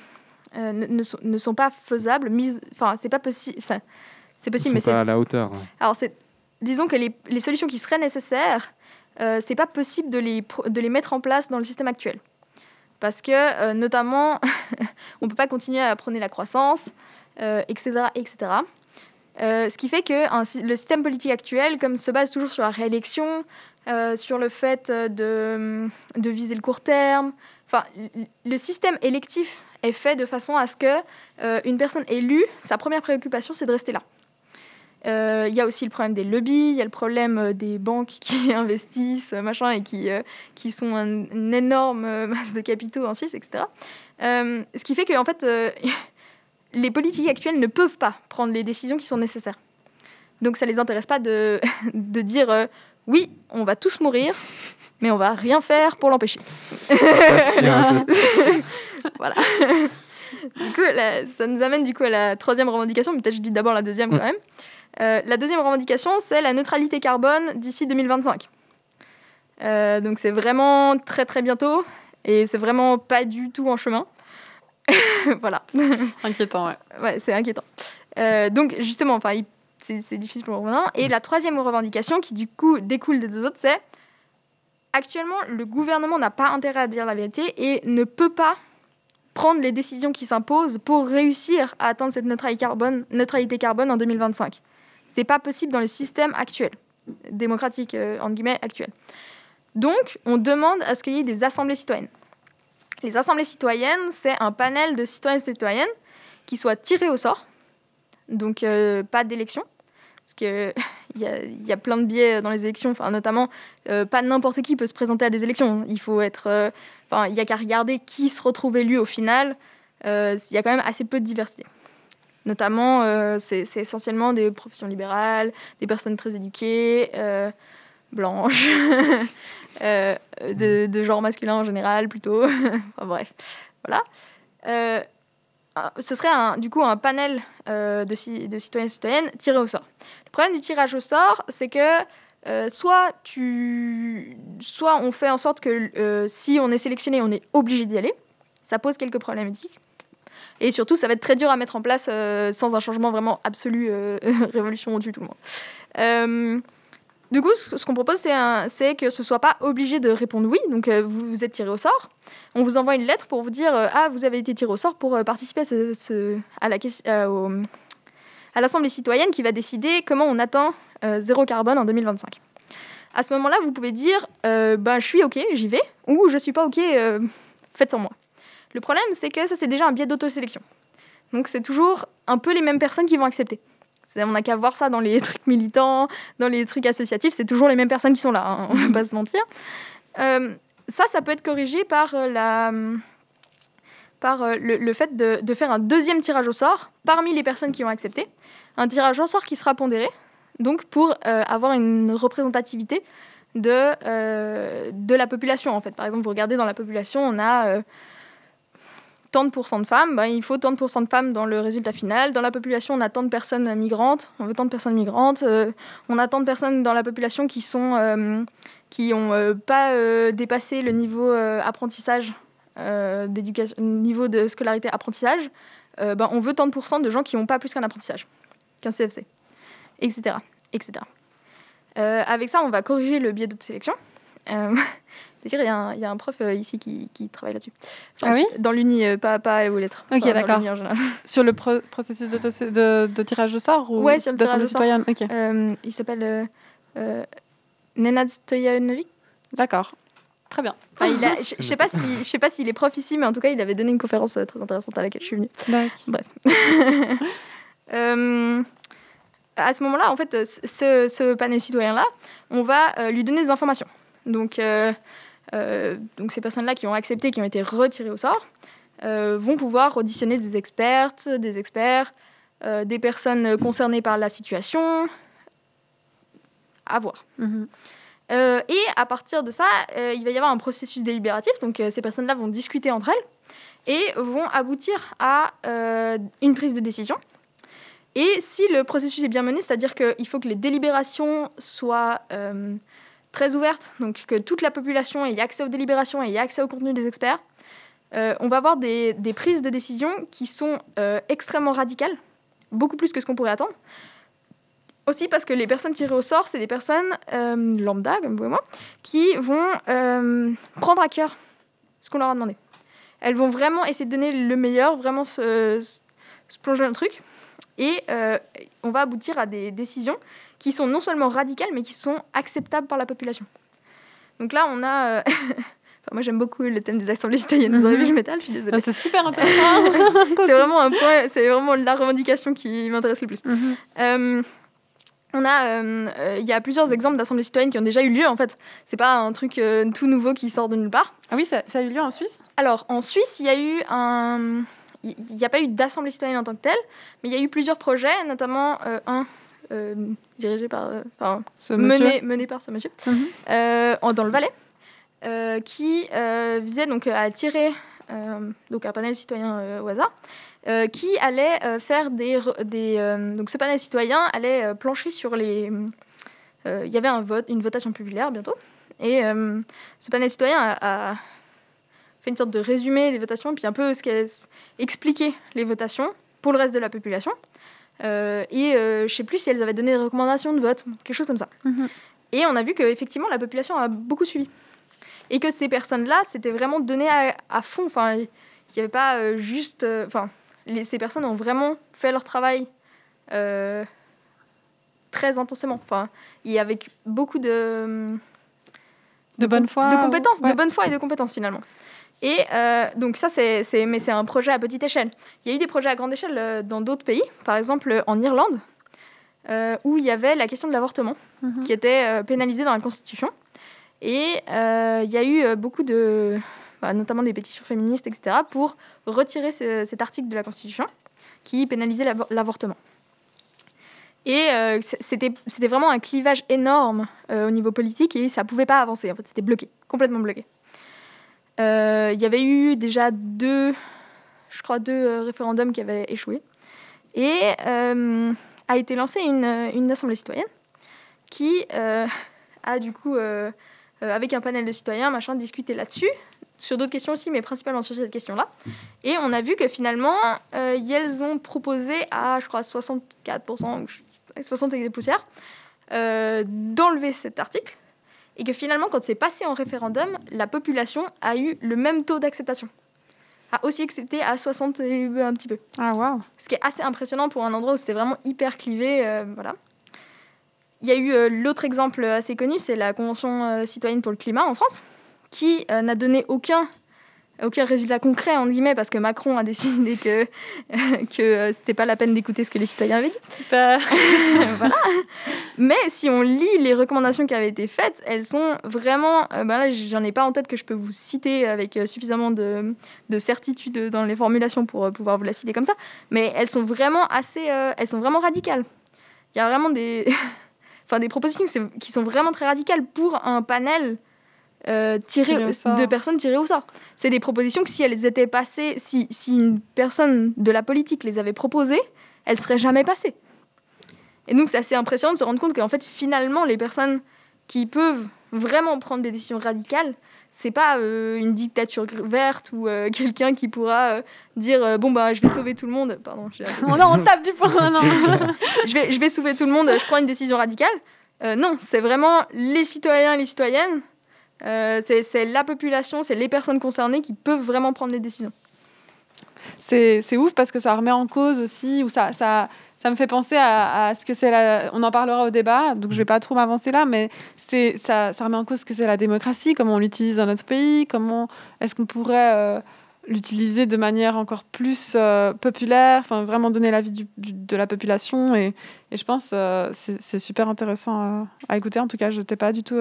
ne, ne sont, ne sont pas faisables. Mises, enfin, c'est pas possible. C'est Ils possible, mais c'est pas à la hauteur. hein. alors, c'est, disons que les, solutions qui seraient nécessaires, euh, c'est pas possible de les, de les mettre en place dans le système actuel. Parce que, euh, notamment, [LAUGHS] on peut pas continuer à prôner la croissance, euh, etc. etc. Euh, ce qui fait que le système politique actuel, comme se base toujours sur la réélection, sur le fait de, de viser le court terme, enfin, le système électif est fait de façon à ce que une personne élue, sa première préoccupation, c'est de rester là. Euh, Il y a aussi le problème des lobbies, il y a le problème euh, des banques [LAUGHS] qui investissent, euh, machin, et qui, euh, qui sont un- une énorme [LAUGHS] masse de capitaux en Suisse, etc. Euh, ce qui fait que, en fait, [LAUGHS] les politiques actuelles ne peuvent pas prendre les décisions qui sont nécessaires. Donc ça les intéresse pas de, de dire oui, on va tous mourir, mais on va rien faire pour l'empêcher. Voilà. du coup, ça nous amène du coup à la troisième revendication, mais peut-être je dis d'abord la deuxième quand même. Euh, la deuxième revendication, c'est la neutralité carbone d'ici 2025. Euh, donc c'est vraiment très très bientôt et c'est vraiment pas du tout en chemin. [LAUGHS] voilà. Inquiétant, ouais. Ouais, c'est inquiétant. Euh, donc, justement, enfin, c'est difficile pour le gouvernement. Et la troisième revendication, qui du coup découle des deux autres, c'est actuellement, le gouvernement n'a pas intérêt à dire la vérité et ne peut pas prendre les décisions qui s'imposent pour réussir à atteindre cette neutralité carbone, neutralité carbone en 2025. C'est pas possible dans le système actuel, démocratique, euh, entre guillemets, actuel. Donc, on demande à ce qu'il y ait des assemblées citoyennes. Les assemblées citoyennes, c'est un panel de citoyens et citoyennes qui soient tirés au sort, donc euh, pas d'élection, parce qu'il [LAUGHS] y, a- y a plein de biais dans les élections, notamment euh, pas n'importe qui peut se présenter à des élections. Il faut être, euh, il y a qu'à regarder qui se retrouve élu au final. Euh, Il y a quand même assez peu de diversité. Notamment, euh, c'est essentiellement des professions libérales, des personnes très éduquées, euh, blanches, [LAUGHS] euh, de, de genre masculin en général plutôt. [LAUGHS] enfin bref, voilà. Ce serait un, du coup un panel de, ci- de citoyens et citoyennes tirés au sort. Le problème du tirage au sort, c'est que euh, soit, tu, soit on fait en sorte que euh, si on est sélectionné, on est obligé d'y aller. Ça pose quelques problématiques. Et surtout, ça va être très dur à mettre en place euh, sans un changement vraiment absolu, euh, [LAUGHS] révolution du tout le monde. Euh, du coup, ce qu'on propose, c'est que ce soit pas obligé de répondre oui. Donc, euh, vous, êtes tiré au sort. On vous envoie une lettre pour vous dire Ah, vous avez été tiré au sort pour participer à, la à l'Assemblée citoyenne qui va décider comment on atteint zéro carbone en 2025. À ce moment-là, vous pouvez dire ben, Je suis OK, j'y vais, ou Je suis pas OK, faites sans moi. Le problème, c'est que ça, c'est déjà un biais d'autosélection. Donc, c'est toujours un peu les mêmes personnes qui vont accepter. On n'a qu'à voir ça dans les [LAUGHS] trucs militants, dans les trucs associatifs, c'est toujours les mêmes personnes qui sont là, hein, on va pas se mentir. Euh, ça, ça peut être corrigé par, euh, la, par euh, le, le fait de, de faire un deuxième tirage au sort parmi les personnes qui ont accepté. Un tirage au sort qui sera pondéré, donc pour euh, avoir une représentativité de, euh, de la population. En fait. Par exemple, vous regardez dans la population, on a tant de pourcents de femmes, ben, il faut tant de pourcents de femmes dans le résultat final. Dans la population, on a tant de personnes migrantes, on veut tant de personnes migrantes. euh, on a tant de personnes dans la population qui sont euh, qui n'ont pas euh, dépassé le niveau apprentissage, d'éducation, niveau de scolarité apprentissage. ben, on veut tant de pourcents de gens qui n'ont pas plus qu'un apprentissage, qu'un CFC, etc. etc. Avec ça, on va corriger le biais de sélection. D'ailleurs, il y a un- il y, a un prof euh, ici qui, qui travaille là-dessus. Ah oui Dans l'uni, euh, pas, pas aux lettres. Ok, Enfin, d'accord. [LAUGHS] Sur le pro- processus de, de tirage au sort ou Ouais, sur le tirage d'assemblée au sort. citoyenne Ok, Euh, il s'appelle euh, euh, Nenad Stojanovic. d'accord. Très bien. Enfin, il a- je je sais pas si je sais pas s'il est prof ici, mais en tout cas, il avait donné une conférence très intéressante à laquelle je suis venue. [LAUGHS] Euh, à ce moment-là, en fait, ce, ce panel citoyen-là, on va euh, lui donner des informations. Donc, euh, donc ces personnes-là qui ont accepté, qui ont été retirées au sort, euh, vont pouvoir auditionner des expertes, des experts, euh, des personnes concernées par la situation. À voir. Mhm. Euh, et à partir de ça, euh, il va y avoir un processus délibératif. Donc euh, ces personnes-là vont discuter entre elles et vont aboutir à euh, une prise de décision. Et si le processus est bien mené, c'est-à-dire qu'il faut que les délibérations soient euh, très ouvertes, donc que toute la population ait accès aux délibérations et ait accès au contenu des experts, euh, on va avoir des, prises de décision qui sont euh, extrêmement radicales, beaucoup plus que ce qu'on pourrait attendre. Aussi parce que les personnes tirées au sort, c'est des personnes euh, lambda, comme vous et moi, qui vont prendre à cœur ce qu'on leur a demandé. Elles vont vraiment essayer de donner le meilleur, vraiment se, plonger dans le truc. Et on va aboutir à des décisions qui sont non seulement radicales, mais qui sont acceptables par la population. Donc là, on a... euh, [LAUGHS] enfin, moi, j'aime beaucoup le thème des assemblées citoyennes. Vous avez vu, je m'étale, je suis désolée. Ah, c'est super intéressant. [LAUGHS] c'est vraiment un point, c'est vraiment la revendication qui m'intéresse le plus. Mhm. Euh, on a, euh, euh, il y a plusieurs exemples d'assemblées citoyennes qui ont déjà eu lieu en fait. C'est pas un truc tout nouveau qui sort de nulle part. Ah oui, ça, ça a eu lieu en Suisse? Alors en Suisse, il y a eu un, il n'y a pas eu d'assemblée citoyenne en tant que telle, mais il y a eu plusieurs projets, notamment un dirigé par, euh, enfin, Ce mené, mené par ce monsieur, Mhm. euh, en- dans le Valais, euh, qui euh, visait donc à attirer euh, donc un panel citoyen euh, au hasard, euh, qui allait euh, faire des, des euh, donc ce panel citoyen allait euh, plancher sur les, euh, il y avait un vote, une votation populaire bientôt, et euh, ce panel citoyen a, a fait une sorte de résumé des votations, puis un peu ce qu'elle expliquait les votations pour le reste de la population. Euh, et euh, je sais plus si elles avaient donné des recommandations de vote, quelque chose comme ça. Mhm. Et on a vu qu'effectivement, la population a beaucoup suivi. Et que ces personnes-là, c'était vraiment donné à, à fond. Enfin, il n'y avait pas euh, juste. Enfin, les- ces personnes ont vraiment fait leur travail euh, très intensément. Enfin, et avec beaucoup de. De bonne foi. De compétences, ouais. de bonne foi et de compétences finalement. Et euh, donc ça, c'est, mais c'est un projet à petite échelle. Il y a eu des projets à grande échelle euh, dans d'autres pays, par exemple euh, en Irlande, euh, où il y avait la question de l'avortement, Mhm. qui était euh, pénalisée dans la Constitution. Et il y a eu beaucoup de, bah, notamment des pétitions féministes, etc., pour retirer ce- cet article de la Constitution qui pénalisait l'avor- l'avortement. Et c'était, vraiment un clivage énorme au niveau politique et ça pouvait pas avancer. En fait, c'était bloqué, complètement bloqué. Euh, Il y avait eu déjà deux, je crois, deux euh, référendums qui avaient échoué. Et euh, a été lancée une, une assemblée citoyenne qui a du coup, avec un panel de citoyens, machin, discuté là-dessus, sur d'autres questions aussi, mais principalement sur cette question-là. Et on a vu que finalement, euh, elles ont proposé à, je crois, 64%, ou je- 60 et des poussières, d'enlever cet article. Et que finalement, quand c'est passé en référendum, la population a eu le même taux d'acceptation. A aussi accepté à 60 et un petit peu. Ah, waouh. Ce qui est assez impressionnant pour un endroit où c'était vraiment hyper clivé. euh, voilà. Il y a eu euh, l'autre exemple assez connu, c'est la Convention euh, citoyenne pour le climat en France, qui n'a donné aucun, aucun résultat concret, entre guillemets, parce que Macron a décidé que, [LAUGHS] que euh, c'était pas la peine d'écouter ce que les citoyens avaient dit. Super. [LAUGHS] voilà. Mais si on lit les recommandations qui avaient été faites, elles sont vraiment. euh, ben là, j'en ai pas en tête que je peux vous citer avec euh, suffisamment de, de certitude dans les formulations pour pouvoir vous la citer comme ça. Mais elles sont vraiment assez. euh, elles sont vraiment radicales. Il y a vraiment des. [LAUGHS] enfin, des propositions qui sont vraiment très radicales pour un panel. Euh, de personnes tirées au sort. C'est des propositions que si elles étaient passées, si, si une personne de la politique les avait proposées, elles seraient jamais passées. Et donc, c'est assez impressionnant de se rendre compte qu'en fait, finalement, les personnes qui peuvent vraiment prendre des décisions radicales, c'est pas euh, une dictature verte ou euh, [LAUGHS] quelqu'un qui pourra euh, dire euh, bon bah je vais sauver tout le monde. Pardon, j'ai- [LAUGHS] Oh non, on tape du poing. [LAUGHS] non. je vais je vais sauver tout le monde. Je prends une décision radicale. Euh, non, c'est vraiment les citoyens et les citoyennes. Euh, c'est la population, c'est les personnes concernées qui peuvent vraiment prendre des décisions. C'est ouf parce que ça remet en cause aussi, ou ça, ça, ça me fait penser à, ce que c'est la... On en parlera au débat, donc je vais pas trop m'avancer là, mais ça, ça remet en cause ce que c'est la démocratie, comment on l'utilise dans notre pays, comment est-ce qu'on pourrait euh, l'utiliser de manière encore plus euh, populaire, enfin vraiment donner l'avis de la population. Et, et je pense euh, c'est super intéressant euh, à écouter. En tout cas, je n'étais pas du tout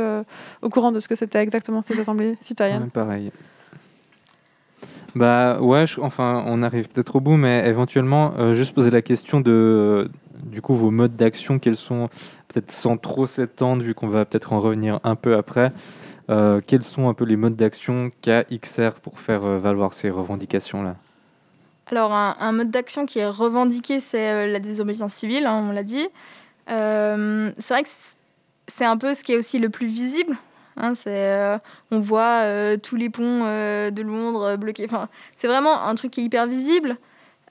au courant de ce que c'était exactement ces assemblées citoyennes. Pareil. Bah ouais, enfin, on arrive peut-être au bout, mais éventuellement, juste poser la question de, du coup, vos modes d'action, quels sont, peut-être sans trop s'étendre, vu qu'on va peut-être en revenir un peu après, euh, quels sont un peu les modes d'action qu'a XR pour faire euh, valoir ces revendications-là? Alors, un, mode d'action qui est revendiqué, c'est euh, la désobéissance civile, hein, on l'a dit. C'est vrai que c'est un peu ce qui est aussi le plus visible. hein, on voit tous les ponts de Londres bloqués. C'est vraiment un truc qui est hyper visible.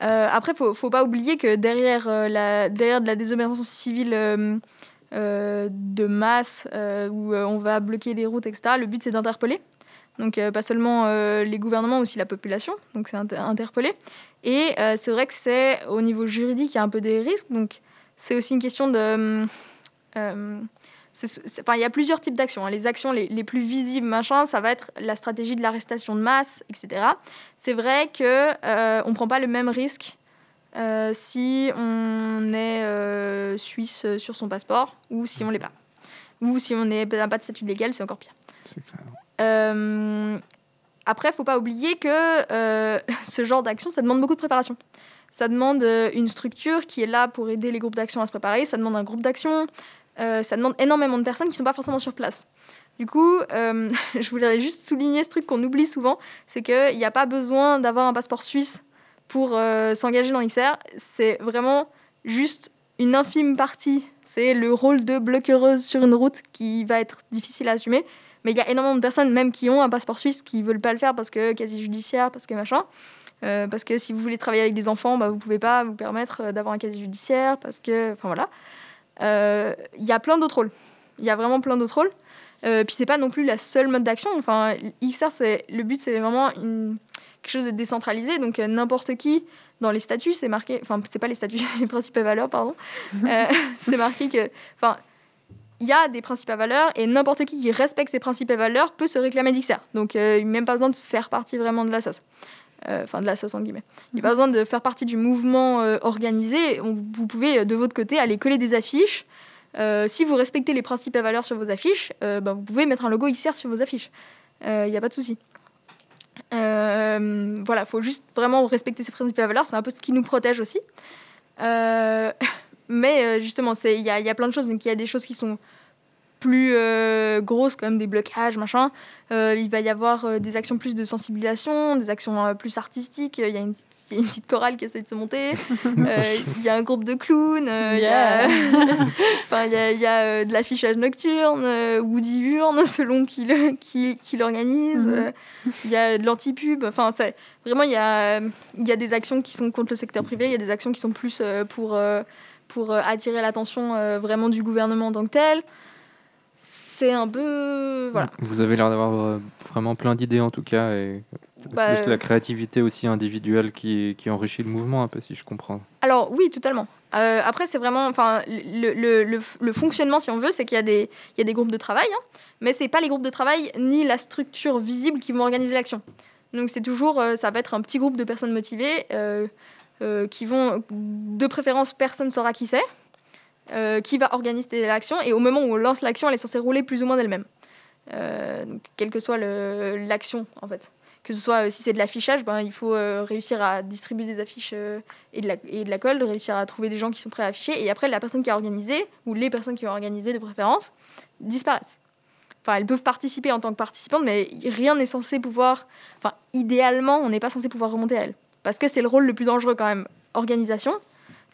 Après, il faut, faut pas oublier que derrière, la, désobéissance civile de masse, euh, où euh, on va bloquer des routes, etc., le but c'est d'interpeller. Donc, euh, pas seulement euh, les gouvernements, aussi la population. Donc, c'est inter- interpeller. Et euh, c'est vrai que c'est au niveau juridique, il y a un peu des risques. Donc, c'est aussi une question de. euh, c'est- c'est- enfin, il y a plusieurs types d'actions. hein. Les actions les, les plus visibles, machin, ça va être la stratégie de l'arrestation de masse, etc. C'est vrai que euh, on prend pas le même risque euh, si on est euh, suisse sur son passeport ou si on l'est pas. Ou si on n'a pas de statut légal, c'est encore pire. C'est clair. Euh, après, faut pas oublier que euh, [LAUGHS] ce genre d'action, ça demande beaucoup de préparation. Ça demande euh, une structure qui est là pour aider les groupes d'action à se préparer. Ça demande un groupe d'action. Euh, ça demande énormément de personnes qui ne sont pas forcément sur place. Du coup, euh, [LAUGHS] je voulais juste souligner ce truc qu'on oublie souvent, c'est qu'il n'y a pas besoin d'avoir un passeport suisse pour euh, s'engager dans XR. C'est vraiment juste une infime partie. C'est le rôle de bloqueuse sur une route qui va être difficile à assumer. Mais il y a énormément de personnes, même qui ont un passeport suisse, qui veulent pas le faire parce que quasi judiciaire, parce que machin. Euh, parce que si vous voulez travailler avec des enfants, bah, vous pouvez pas vous permettre euh, d'avoir un casier judiciaire, parce que, enfin voilà. Il y a plein d'autres rôles. Il y a vraiment plein d'autres rôles. Euh, puis c'est pas non plus la seule mode d'action. Enfin, XR, le but, c'est vraiment une, quelque chose de décentralisé. Donc euh, n'importe qui dans les statuts, c'est marqué. Enfin, c'est pas les statuts, [LAUGHS] les principes et valeurs, pardon. [LAUGHS] Euh, c'est marqué que, enfin, il y a des principes à valeurs et n'importe qui qui respecte ces principes et valeurs peut se réclamer d'XR. Donc, euh, il n'y a même pas besoin de faire partie vraiment de la sauce. Euh, Enfin, de la sauce, entre guillemets. Il n'y a pas besoin de faire partie du mouvement organisé. On- vous pouvez, de votre côté, aller coller des affiches. Si vous respectez les principes et valeurs sur vos affiches, ben, vous pouvez mettre un logo XR sur vos affiches. Il n'y a pas de souci. Euh, voilà, il faut juste vraiment respecter ces principes et valeurs. C'est un peu ce qui nous protège aussi. Euh, [LAUGHS] mais euh, justement, il y a, y a plein de choses. Donc, il y a des choses qui sont plus euh, grosses, comme des blocages, machin. Euh, il va y avoir euh, des actions plus de sensibilisation, des actions euh, plus artistiques. Il y, a une petite- il y a une petite chorale qui essaie de se monter. [LAUGHS] Il y a un groupe de clowns. il y a- [LAUGHS] Enfin, il y a, il y a, de l'affichage nocturne ou diurne, [LAUGHS] selon qui le- qui, qui l'organise. Mhm. Euh, Il y a de l'anti-pub. Enfin, vraiment, il y a, il y a des actions qui sont contre le secteur privé. Il y a des actions qui sont plus pour, pour attirer l'attention vraiment du gouvernement en tant que tel. C'est un peu... Voilà. Vous avez l'air d'avoir euh, vraiment plein d'idées en tout cas, et Bah, plus la créativité aussi individuelle qui, qui enrichit le mouvement un peu, si je comprends. Alors oui, totalement. Euh, après, c'est vraiment, enfin, le, le, le, le fonctionnement, si on veut, c'est qu'il y a des, il y a des groupes de travail, hein, mais c'est pas les groupes de travail ni la structure visible qui vont organiser l'action. Donc c'est toujours, euh, ça va être un petit groupe de personnes motivées euh, euh, qui vont, de préférence, personne saura qui c'est, euh, qui va organiser l'action, et au moment où on lance l'action, elle est censée rouler plus ou moins d'elle-même, Euh, quelle que soit l'action en fait. Que ce soit euh, si c'est de l'affichage, ben, il faut réussir à distribuer des affiches et, de la, de colle, réussir à trouver des gens qui sont prêts à afficher. Et après, la personne qui a organisé, ou les personnes qui ont organisé de préférence, disparaissent. Enfin, elles peuvent participer en tant que participantes, mais rien n'est censé pouvoir. Enfin, idéalement, on n'est pas censé pouvoir remonter à elles. Parce que c'est le rôle le plus dangereux quand même. Organisation,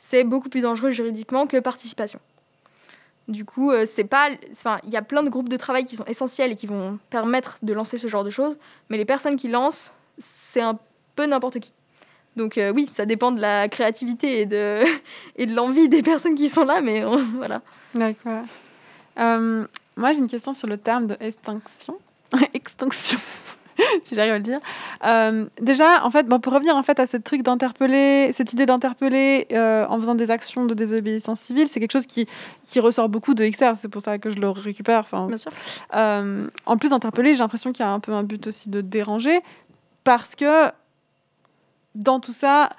c'est beaucoup plus dangereux juridiquement que participation. Du coup, euh, c'est pas. Enfin, il y a plein de groupes de travail qui sont essentiels et qui vont permettre de lancer ce genre de choses, mais les personnes qui lancent, c'est un peu n'importe qui. Donc euh, oui, ça dépend de la créativité et de, [LAUGHS] et de l'envie des personnes qui sont là, mais [LAUGHS] voilà. D'accord. Euh, moi, j'ai une question sur le terme de extinction. [LAUGHS] Extinction, [LAUGHS] si j'arrive à le dire. Euh, déjà, en fait, bon, pour revenir en fait à ce truc d'interpeller, cette idée d'interpeller euh, en faisant des actions de désobéissance civile, c'est quelque chose qui, qui ressort beaucoup de XR. C'est pour ça que je le récupère. Enfin, Bien sûr. euh, en plus d'interpeller, j'ai l'impression qu'il y a un peu un but aussi de déranger, parce que dans tout ça,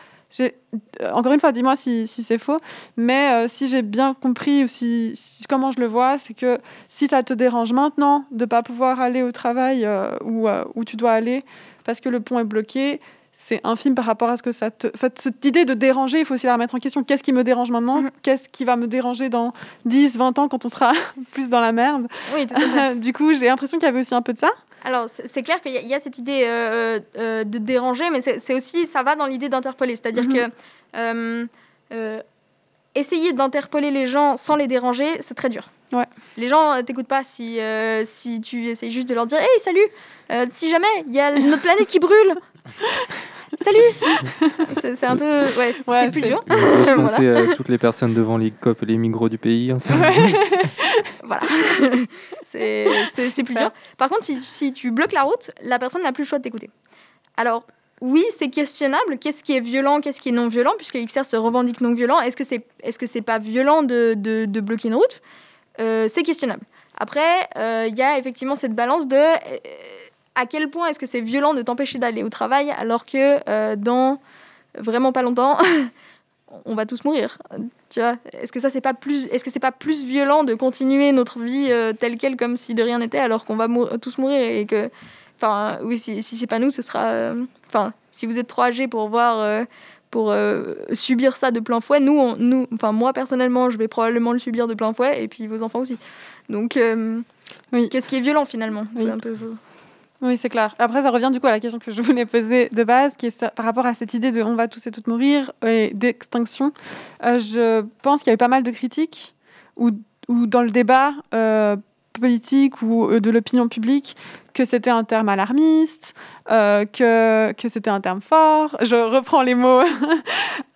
encore une fois, dis-moi si, si c'est faux, mais euh, si j'ai bien compris ou si, comment je le vois, c'est que si ça te dérange maintenant de pas pouvoir aller au travail euh, euh, où tu dois aller parce que le pont est bloqué, c'est infime par rapport à ce que ça te... Cette idée de déranger, il faut aussi la remettre en question. Qu'est-ce qui me dérange maintenant Mhm. Qu'est-ce qui va me déranger dans 10, 20 ans quand on sera [LAUGHS] plus dans la merde Oui, tout à fait. [LAUGHS] Du coup, j'ai l'impression qu'il y avait aussi un peu de ça. Alors, c'est clair qu'il y, a- il y a cette idée euh, euh, de déranger, mais c'est aussi, ça va dans l'idée d'interpeller. C'est-à-dire Mhm. que euh, essayer d'interpeller les gens sans les déranger, c'est très dur. Ouais. Les gens t'écoutent pas si, euh, si tu essayes juste de leur dire Hey, salut Euh, Si jamais il y a notre planète qui brûle Salut [LAUGHS] C'est un peu. Ouais, c'est Ouais, c'est plus dur. [LAUGHS] Je pense Voilà. à toutes les personnes devant les COP et les migros du pays. hein, [LAUGHS] Voilà. c'est plus dur. Par contre, si, si tu bloques la route, la personne n'a plus le choix de t'écouter. Alors, oui, c'est questionnable. Qu'est-ce qui est violent, qu'est-ce qui est non violent, puisque XR se revendique non violent. Est-ce que c'est est -ce c'est pas violent de, de, de bloquer une route? Euh, C'est questionnable. Après, euh, il y a effectivement cette balance de euh, à quel point est-ce que c'est violent de t'empêcher d'aller au travail alors que euh, dans vraiment pas longtemps, [LAUGHS] on va tous mourir. Tu vois? Est-ce que ça c'est pas plus est-ce que c'est pas plus violent de continuer notre vie euh, telle quelle comme si de rien n'était alors qu'on va mou- tous mourir et que enfin oui si, si c'est pas nous ce sera euh, enfin si vous êtes trop âgé pour voir pour euh, subir ça de plein fouet nous on- nous enfin moi personnellement je vais probablement le subir de plein fouet et puis vos enfants aussi donc euh, Oui. qu'est-ce qui est violent finalement? Oui. c'est un peu ça. Oui, c'est clair. Après, ça revient du coup à la question que je voulais poser de base, qui est par rapport à cette idée de on va tous et toutes mourir et d'extinction. Euh, je pense qu'il y a eu pas mal de critiques où dans le débat, euh, politique ou euh, de l'opinion publique que c'était un terme alarmiste, euh, que, que c'était un terme fort. Je reprends les mots. [LAUGHS]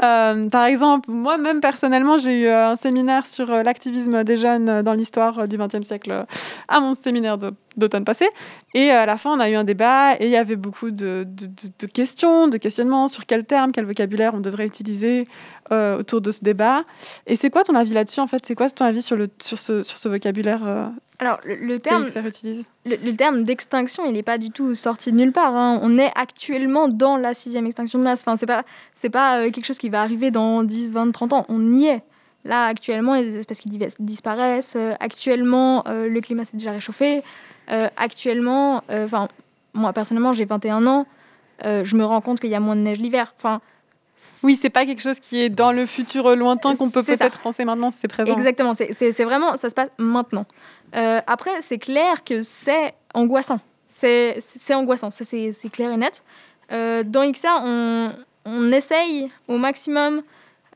Euh, par exemple, moi-même personnellement, j'ai eu un séminaire sur l'activisme des jeunes dans l'histoire du XXe siècle à mon séminaire d'automne passé. Et à la fin, on a eu un débat et il y avait beaucoup de- de questions, de questionnements sur quel terme, quel vocabulaire on devrait utiliser euh, autour de ce débat. Et c'est quoi ton avis là-dessus en fait? C'est quoi ton avis sur, le, sur, ce, sur ce vocabulaire euh, Alors, le, le terme, utilise? le, le terme d'extinction, il n'est pas du tout sorti de nulle part. hein. On est actuellement dans la sixième extinction de masse. Enfin, c'est pas, c'est pas euh, quelque chose qui va arriver dans 10, 20, 30 ans. On y est. Là, actuellement, il y a des espèces qui disparaissent. Euh, actuellement, le climat s'est déjà réchauffé. Actuellement, enfin, moi personnellement, j'ai 21 ans. Je me rends compte qu'il y a moins de neige l'hiver. Enfin, Oui, c'est pas quelque chose qui est dans le futur lointain qu'on peut peut-être penser maintenant, c'est présent. Exactement, c'est- vraiment, ça se passe maintenant. Euh, après, c'est clair que c'est angoissant. C'est angoissant, ça, c'est clair et net. Euh, dans XR, on, on essaye au maximum.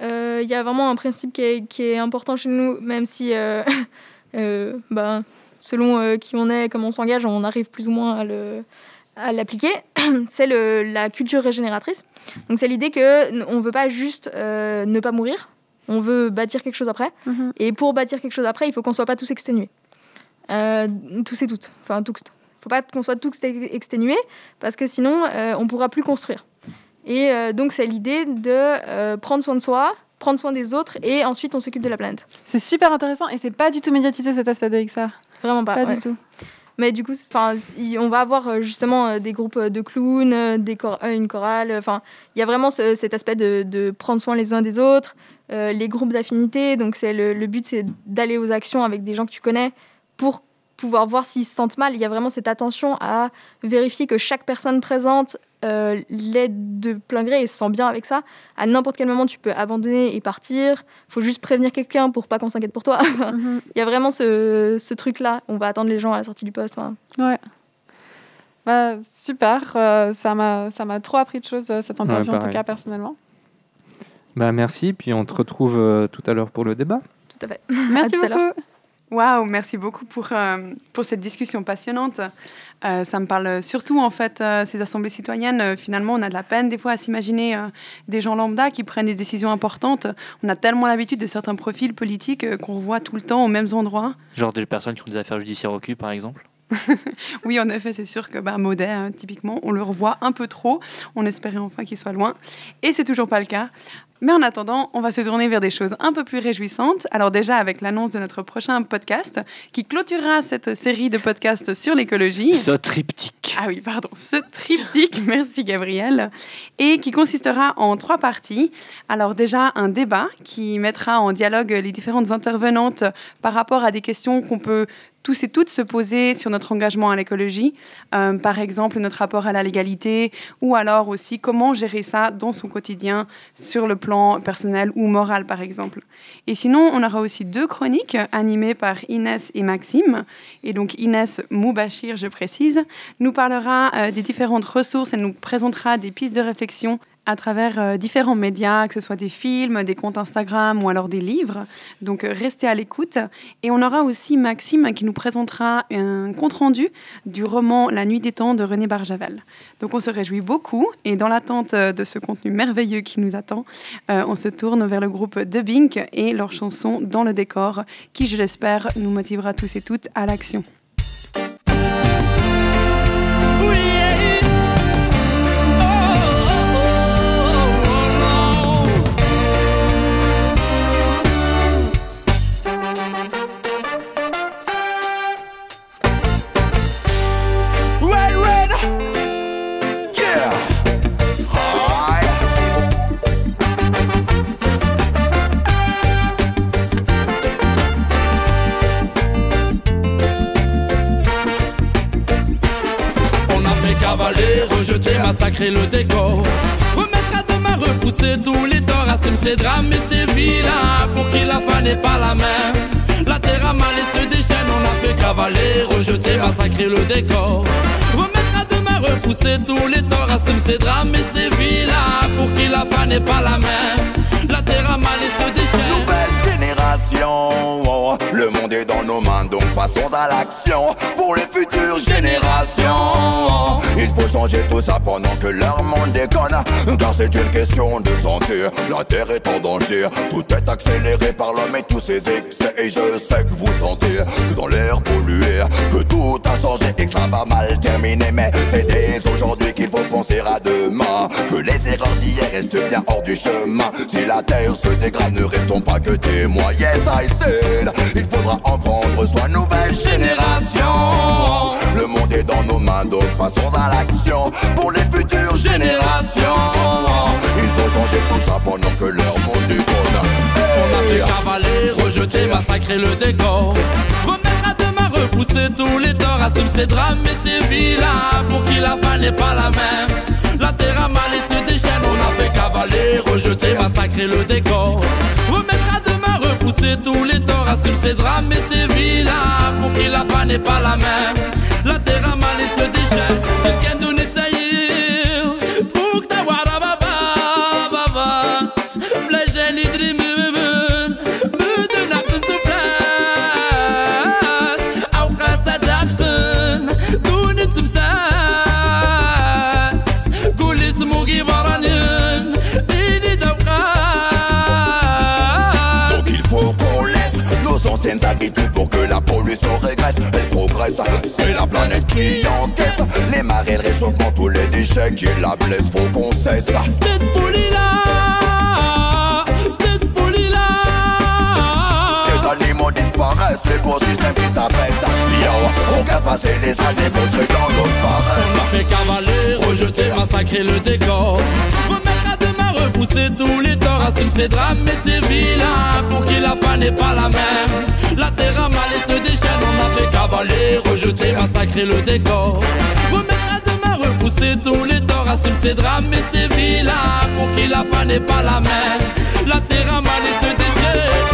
Euh, Il y a vraiment un principe qui est, qui est important chez nous, même si, euh, [LAUGHS] euh, ben, selon euh, qui on est, comment on s'engage, on arrive plus ou moins à le à l'appliquer, [CLEARS THROAT] c'est la culture régénératrice. Donc c'est l'idée que on veut pas juste euh, ne pas mourir, on veut bâtir quelque chose après. Mhm. Et pour bâtir quelque chose après, il faut qu'on soit pas tous exténués. Euh, tous et toutes. Enfin, tous. faut pas qu'on soit tous ex- exténués, parce que sinon, euh, on pourra plus construire. Et euh, donc, c'est l'idée de prendre soin de soi, prendre soin des autres, et ensuite, on s'occupe de la planète. C'est super intéressant et c'est pas du tout médiatisé cet aspect de XR. Vraiment pas. Pas ouais. du tout. Mais du coup, on va avoir euh, justement euh, des groupes de clowns, euh, des euh, une chorale. Enfin, il y a vraiment ce- cet aspect de, de prendre soin les uns des autres. euh, les groupes d'affinité, donc c'est le, le but, c'est d'aller aux actions avec des gens que tu connais pour pouvoir voir s'ils se sentent mal. Il y a vraiment cette attention à vérifier que chaque personne présente euh, l'aide de plein gré et se sent bien avec ça. À n'importe quel moment, tu peux abandonner et partir. faut juste prévenir quelqu'un pour pas qu'on s'inquiète pour toi. Mhm. [LAUGHS] Il y a vraiment ce, ce truc-là. On va attendre les gens à la sortie du poste. enfin. Ouais. Bah, super, euh, ça m'a ça m'a trop appris de choses euh, cette interview en tout cas personnellement. Bah merci, puis on te retrouve euh, tout à l'heure pour le débat. Tout à fait. Merci tout à l'heure. beaucoup. Waouh, merci beaucoup pour, euh, pour cette discussion passionnante. Euh, ça me parle surtout, en fait, euh, ces assemblées citoyennes. finalement, on a de la peine des fois à s'imaginer des gens lambda qui prennent des décisions importantes. On a tellement l'habitude de certains profils politiques qu'on revoit tout le temps aux mêmes endroits. Genre des personnes qui ont des affaires judiciaires au cul, par exemple. [LAUGHS] Oui, en effet, c'est sûr que bah, Maudet, hein, typiquement, on le revoit un peu trop. On espérait enfin qu'il soit loin. Et c'est toujours pas le cas. Mais en attendant, on va se tourner vers des choses un peu plus réjouissantes. Alors déjà avec l'annonce de notre prochain podcast qui clôturera cette série de podcasts sur l'écologie. Ce triptyque. Ah oui, pardon, ce triptyque, [LAUGHS] merci Gabriel, et qui consistera en trois parties. Alors déjà un débat qui mettra en dialogue les différentes intervenantes par rapport à des questions qu'on peut tous et toutes se poser sur notre engagement à l'écologie, Euh, par exemple notre rapport à la légalité, ou alors aussi comment gérer ça dans son quotidien sur le plan personnel ou moral par exemple. Et sinon, on aura aussi deux chroniques animées par Inès et Maxime. Et donc Inès Moubachir, je précise, nous parlera euh, des différentes ressources et nous présentera des pistes de réflexion à travers euh, différents médias, que ce soit des films, des comptes Instagram ou alors des livres. Donc euh, restez à l'écoute. Et on aura aussi Maxime qui nous présentera un compte-rendu du roman La nuit des temps de René Barjavel. Donc on se réjouit beaucoup et dans l'attente euh, de ce contenu merveilleux qui nous attend, on se tourne vers le groupe The Bink et leur chanson Dans le décor qui, je l'espère, nous motivera tous et toutes à l'action. Le décor. Remettre à demain, repousser tous les torts, assume ses drames et ses vilains. Pour qui la fin n'est pas la même. La terre a mal et se déchaîne, on a fait cavaler, rejeter, massacrer le décor. Remettre à demain, repousser tous les torts, assume ses drames et ses vilains. Pour qui la fin n'est pas la même. La terre a mal et se déchaîne. Le monde est dans nos mains donc passons à l'action pour les futures générations. Il faut changer tout ça pendant que leur monde déconne, car c'est une question de santé. La terre est en danger, tout est accéléré par l'homme et tous ses excès. Et je sais que vous sentez que dans l'air pollué, que tout a changé et que ça va mal terminer. Mais c'est dès aujourd'hui qu'il faut penser à demain, que les erreurs d'hier restent bien hors du chemin. Si la terre se dégrade, ne restons pas que témoins. Yes, Il faudra en prendre soin, nouvelle génération. Le monde est dans nos mains, donc passons à l'action pour les futures générations. Il faut changer tout ça pendant que leur monde déconne. On a fait cavaler, rejeter, massacrer le décor. Remettre à demain, repousser tous les torts, assume ses drames et ses vilains pour qui la fin n'est pas la même. La terre a mal et se déchaîne, on a fait cavaler, rejeter, massacrer le décor. Remettre repousser tous les torts, assume ses drames et ses vilains pour qui la fin n'est pas la même. La terre habitudes pour que la pollution régresse. Elle progresse, c'est la planète qui encaisse. Les marées, le réchauffement, tous les déchets qui la blessent, faut qu'on cesse. Cette folie-là Cette folie-là Les animaux disparaissent, l'écosystème qui s'abaisse. Yo, on va passer les années vautrées dans notre On paresse. a fait cavaler, rejeter, massacrer le décor. Remettre à demain, repousser tous les assume ses drames et ses vilains pour qui la fin n'est pas la même. La terre a mal et se déchaîne, on a fait cavaler, rejeter, massacrer le décor. Remettre à demain, repousser tous les torts, assume ses drames et ses vilains pour qui la fin n'est pas la même. La terre a mal et se déchaîne.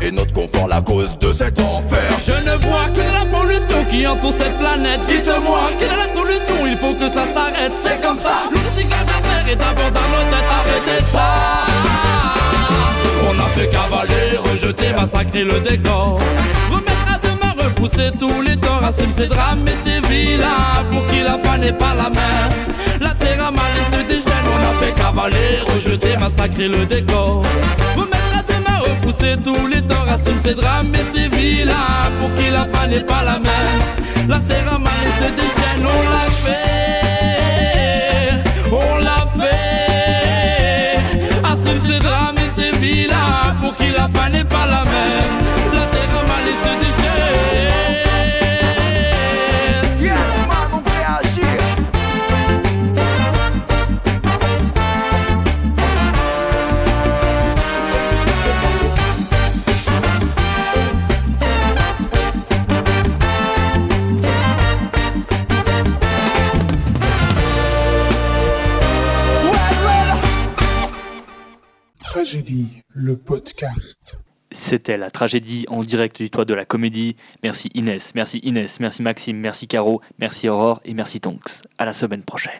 Est notre confort, la cause de cet enfer. Je ne vois que de la pollution qui entoure cette planète. Dites-moi, quelle est la solution? Il faut que ça s'arrête. C'est comme ça. Le recyclage d'affaires est d'abord dans nos têtes. Arrêtez ça. On a fait cavaler, rejeter, massacrer le décor. Remettre à demain, repousser tous les torts. Assume ses drames et ses vilains pour qui la fin n'est pas la même. La terre a mal et se déchaîne. On a fait cavaler, rejeter, massacrer le décor. Remettre repousser tous les torts. Assume ses drames et ses vilains pour qui la fin n'est pas la même. La terre a mal et se déchaîne. On l'a fait. C'était la tragédie en direct du toit de la comédie. Merci Inès, merci Inès, merci Maxime, merci Caro, merci Aurore et merci Tonks. À la semaine prochaine.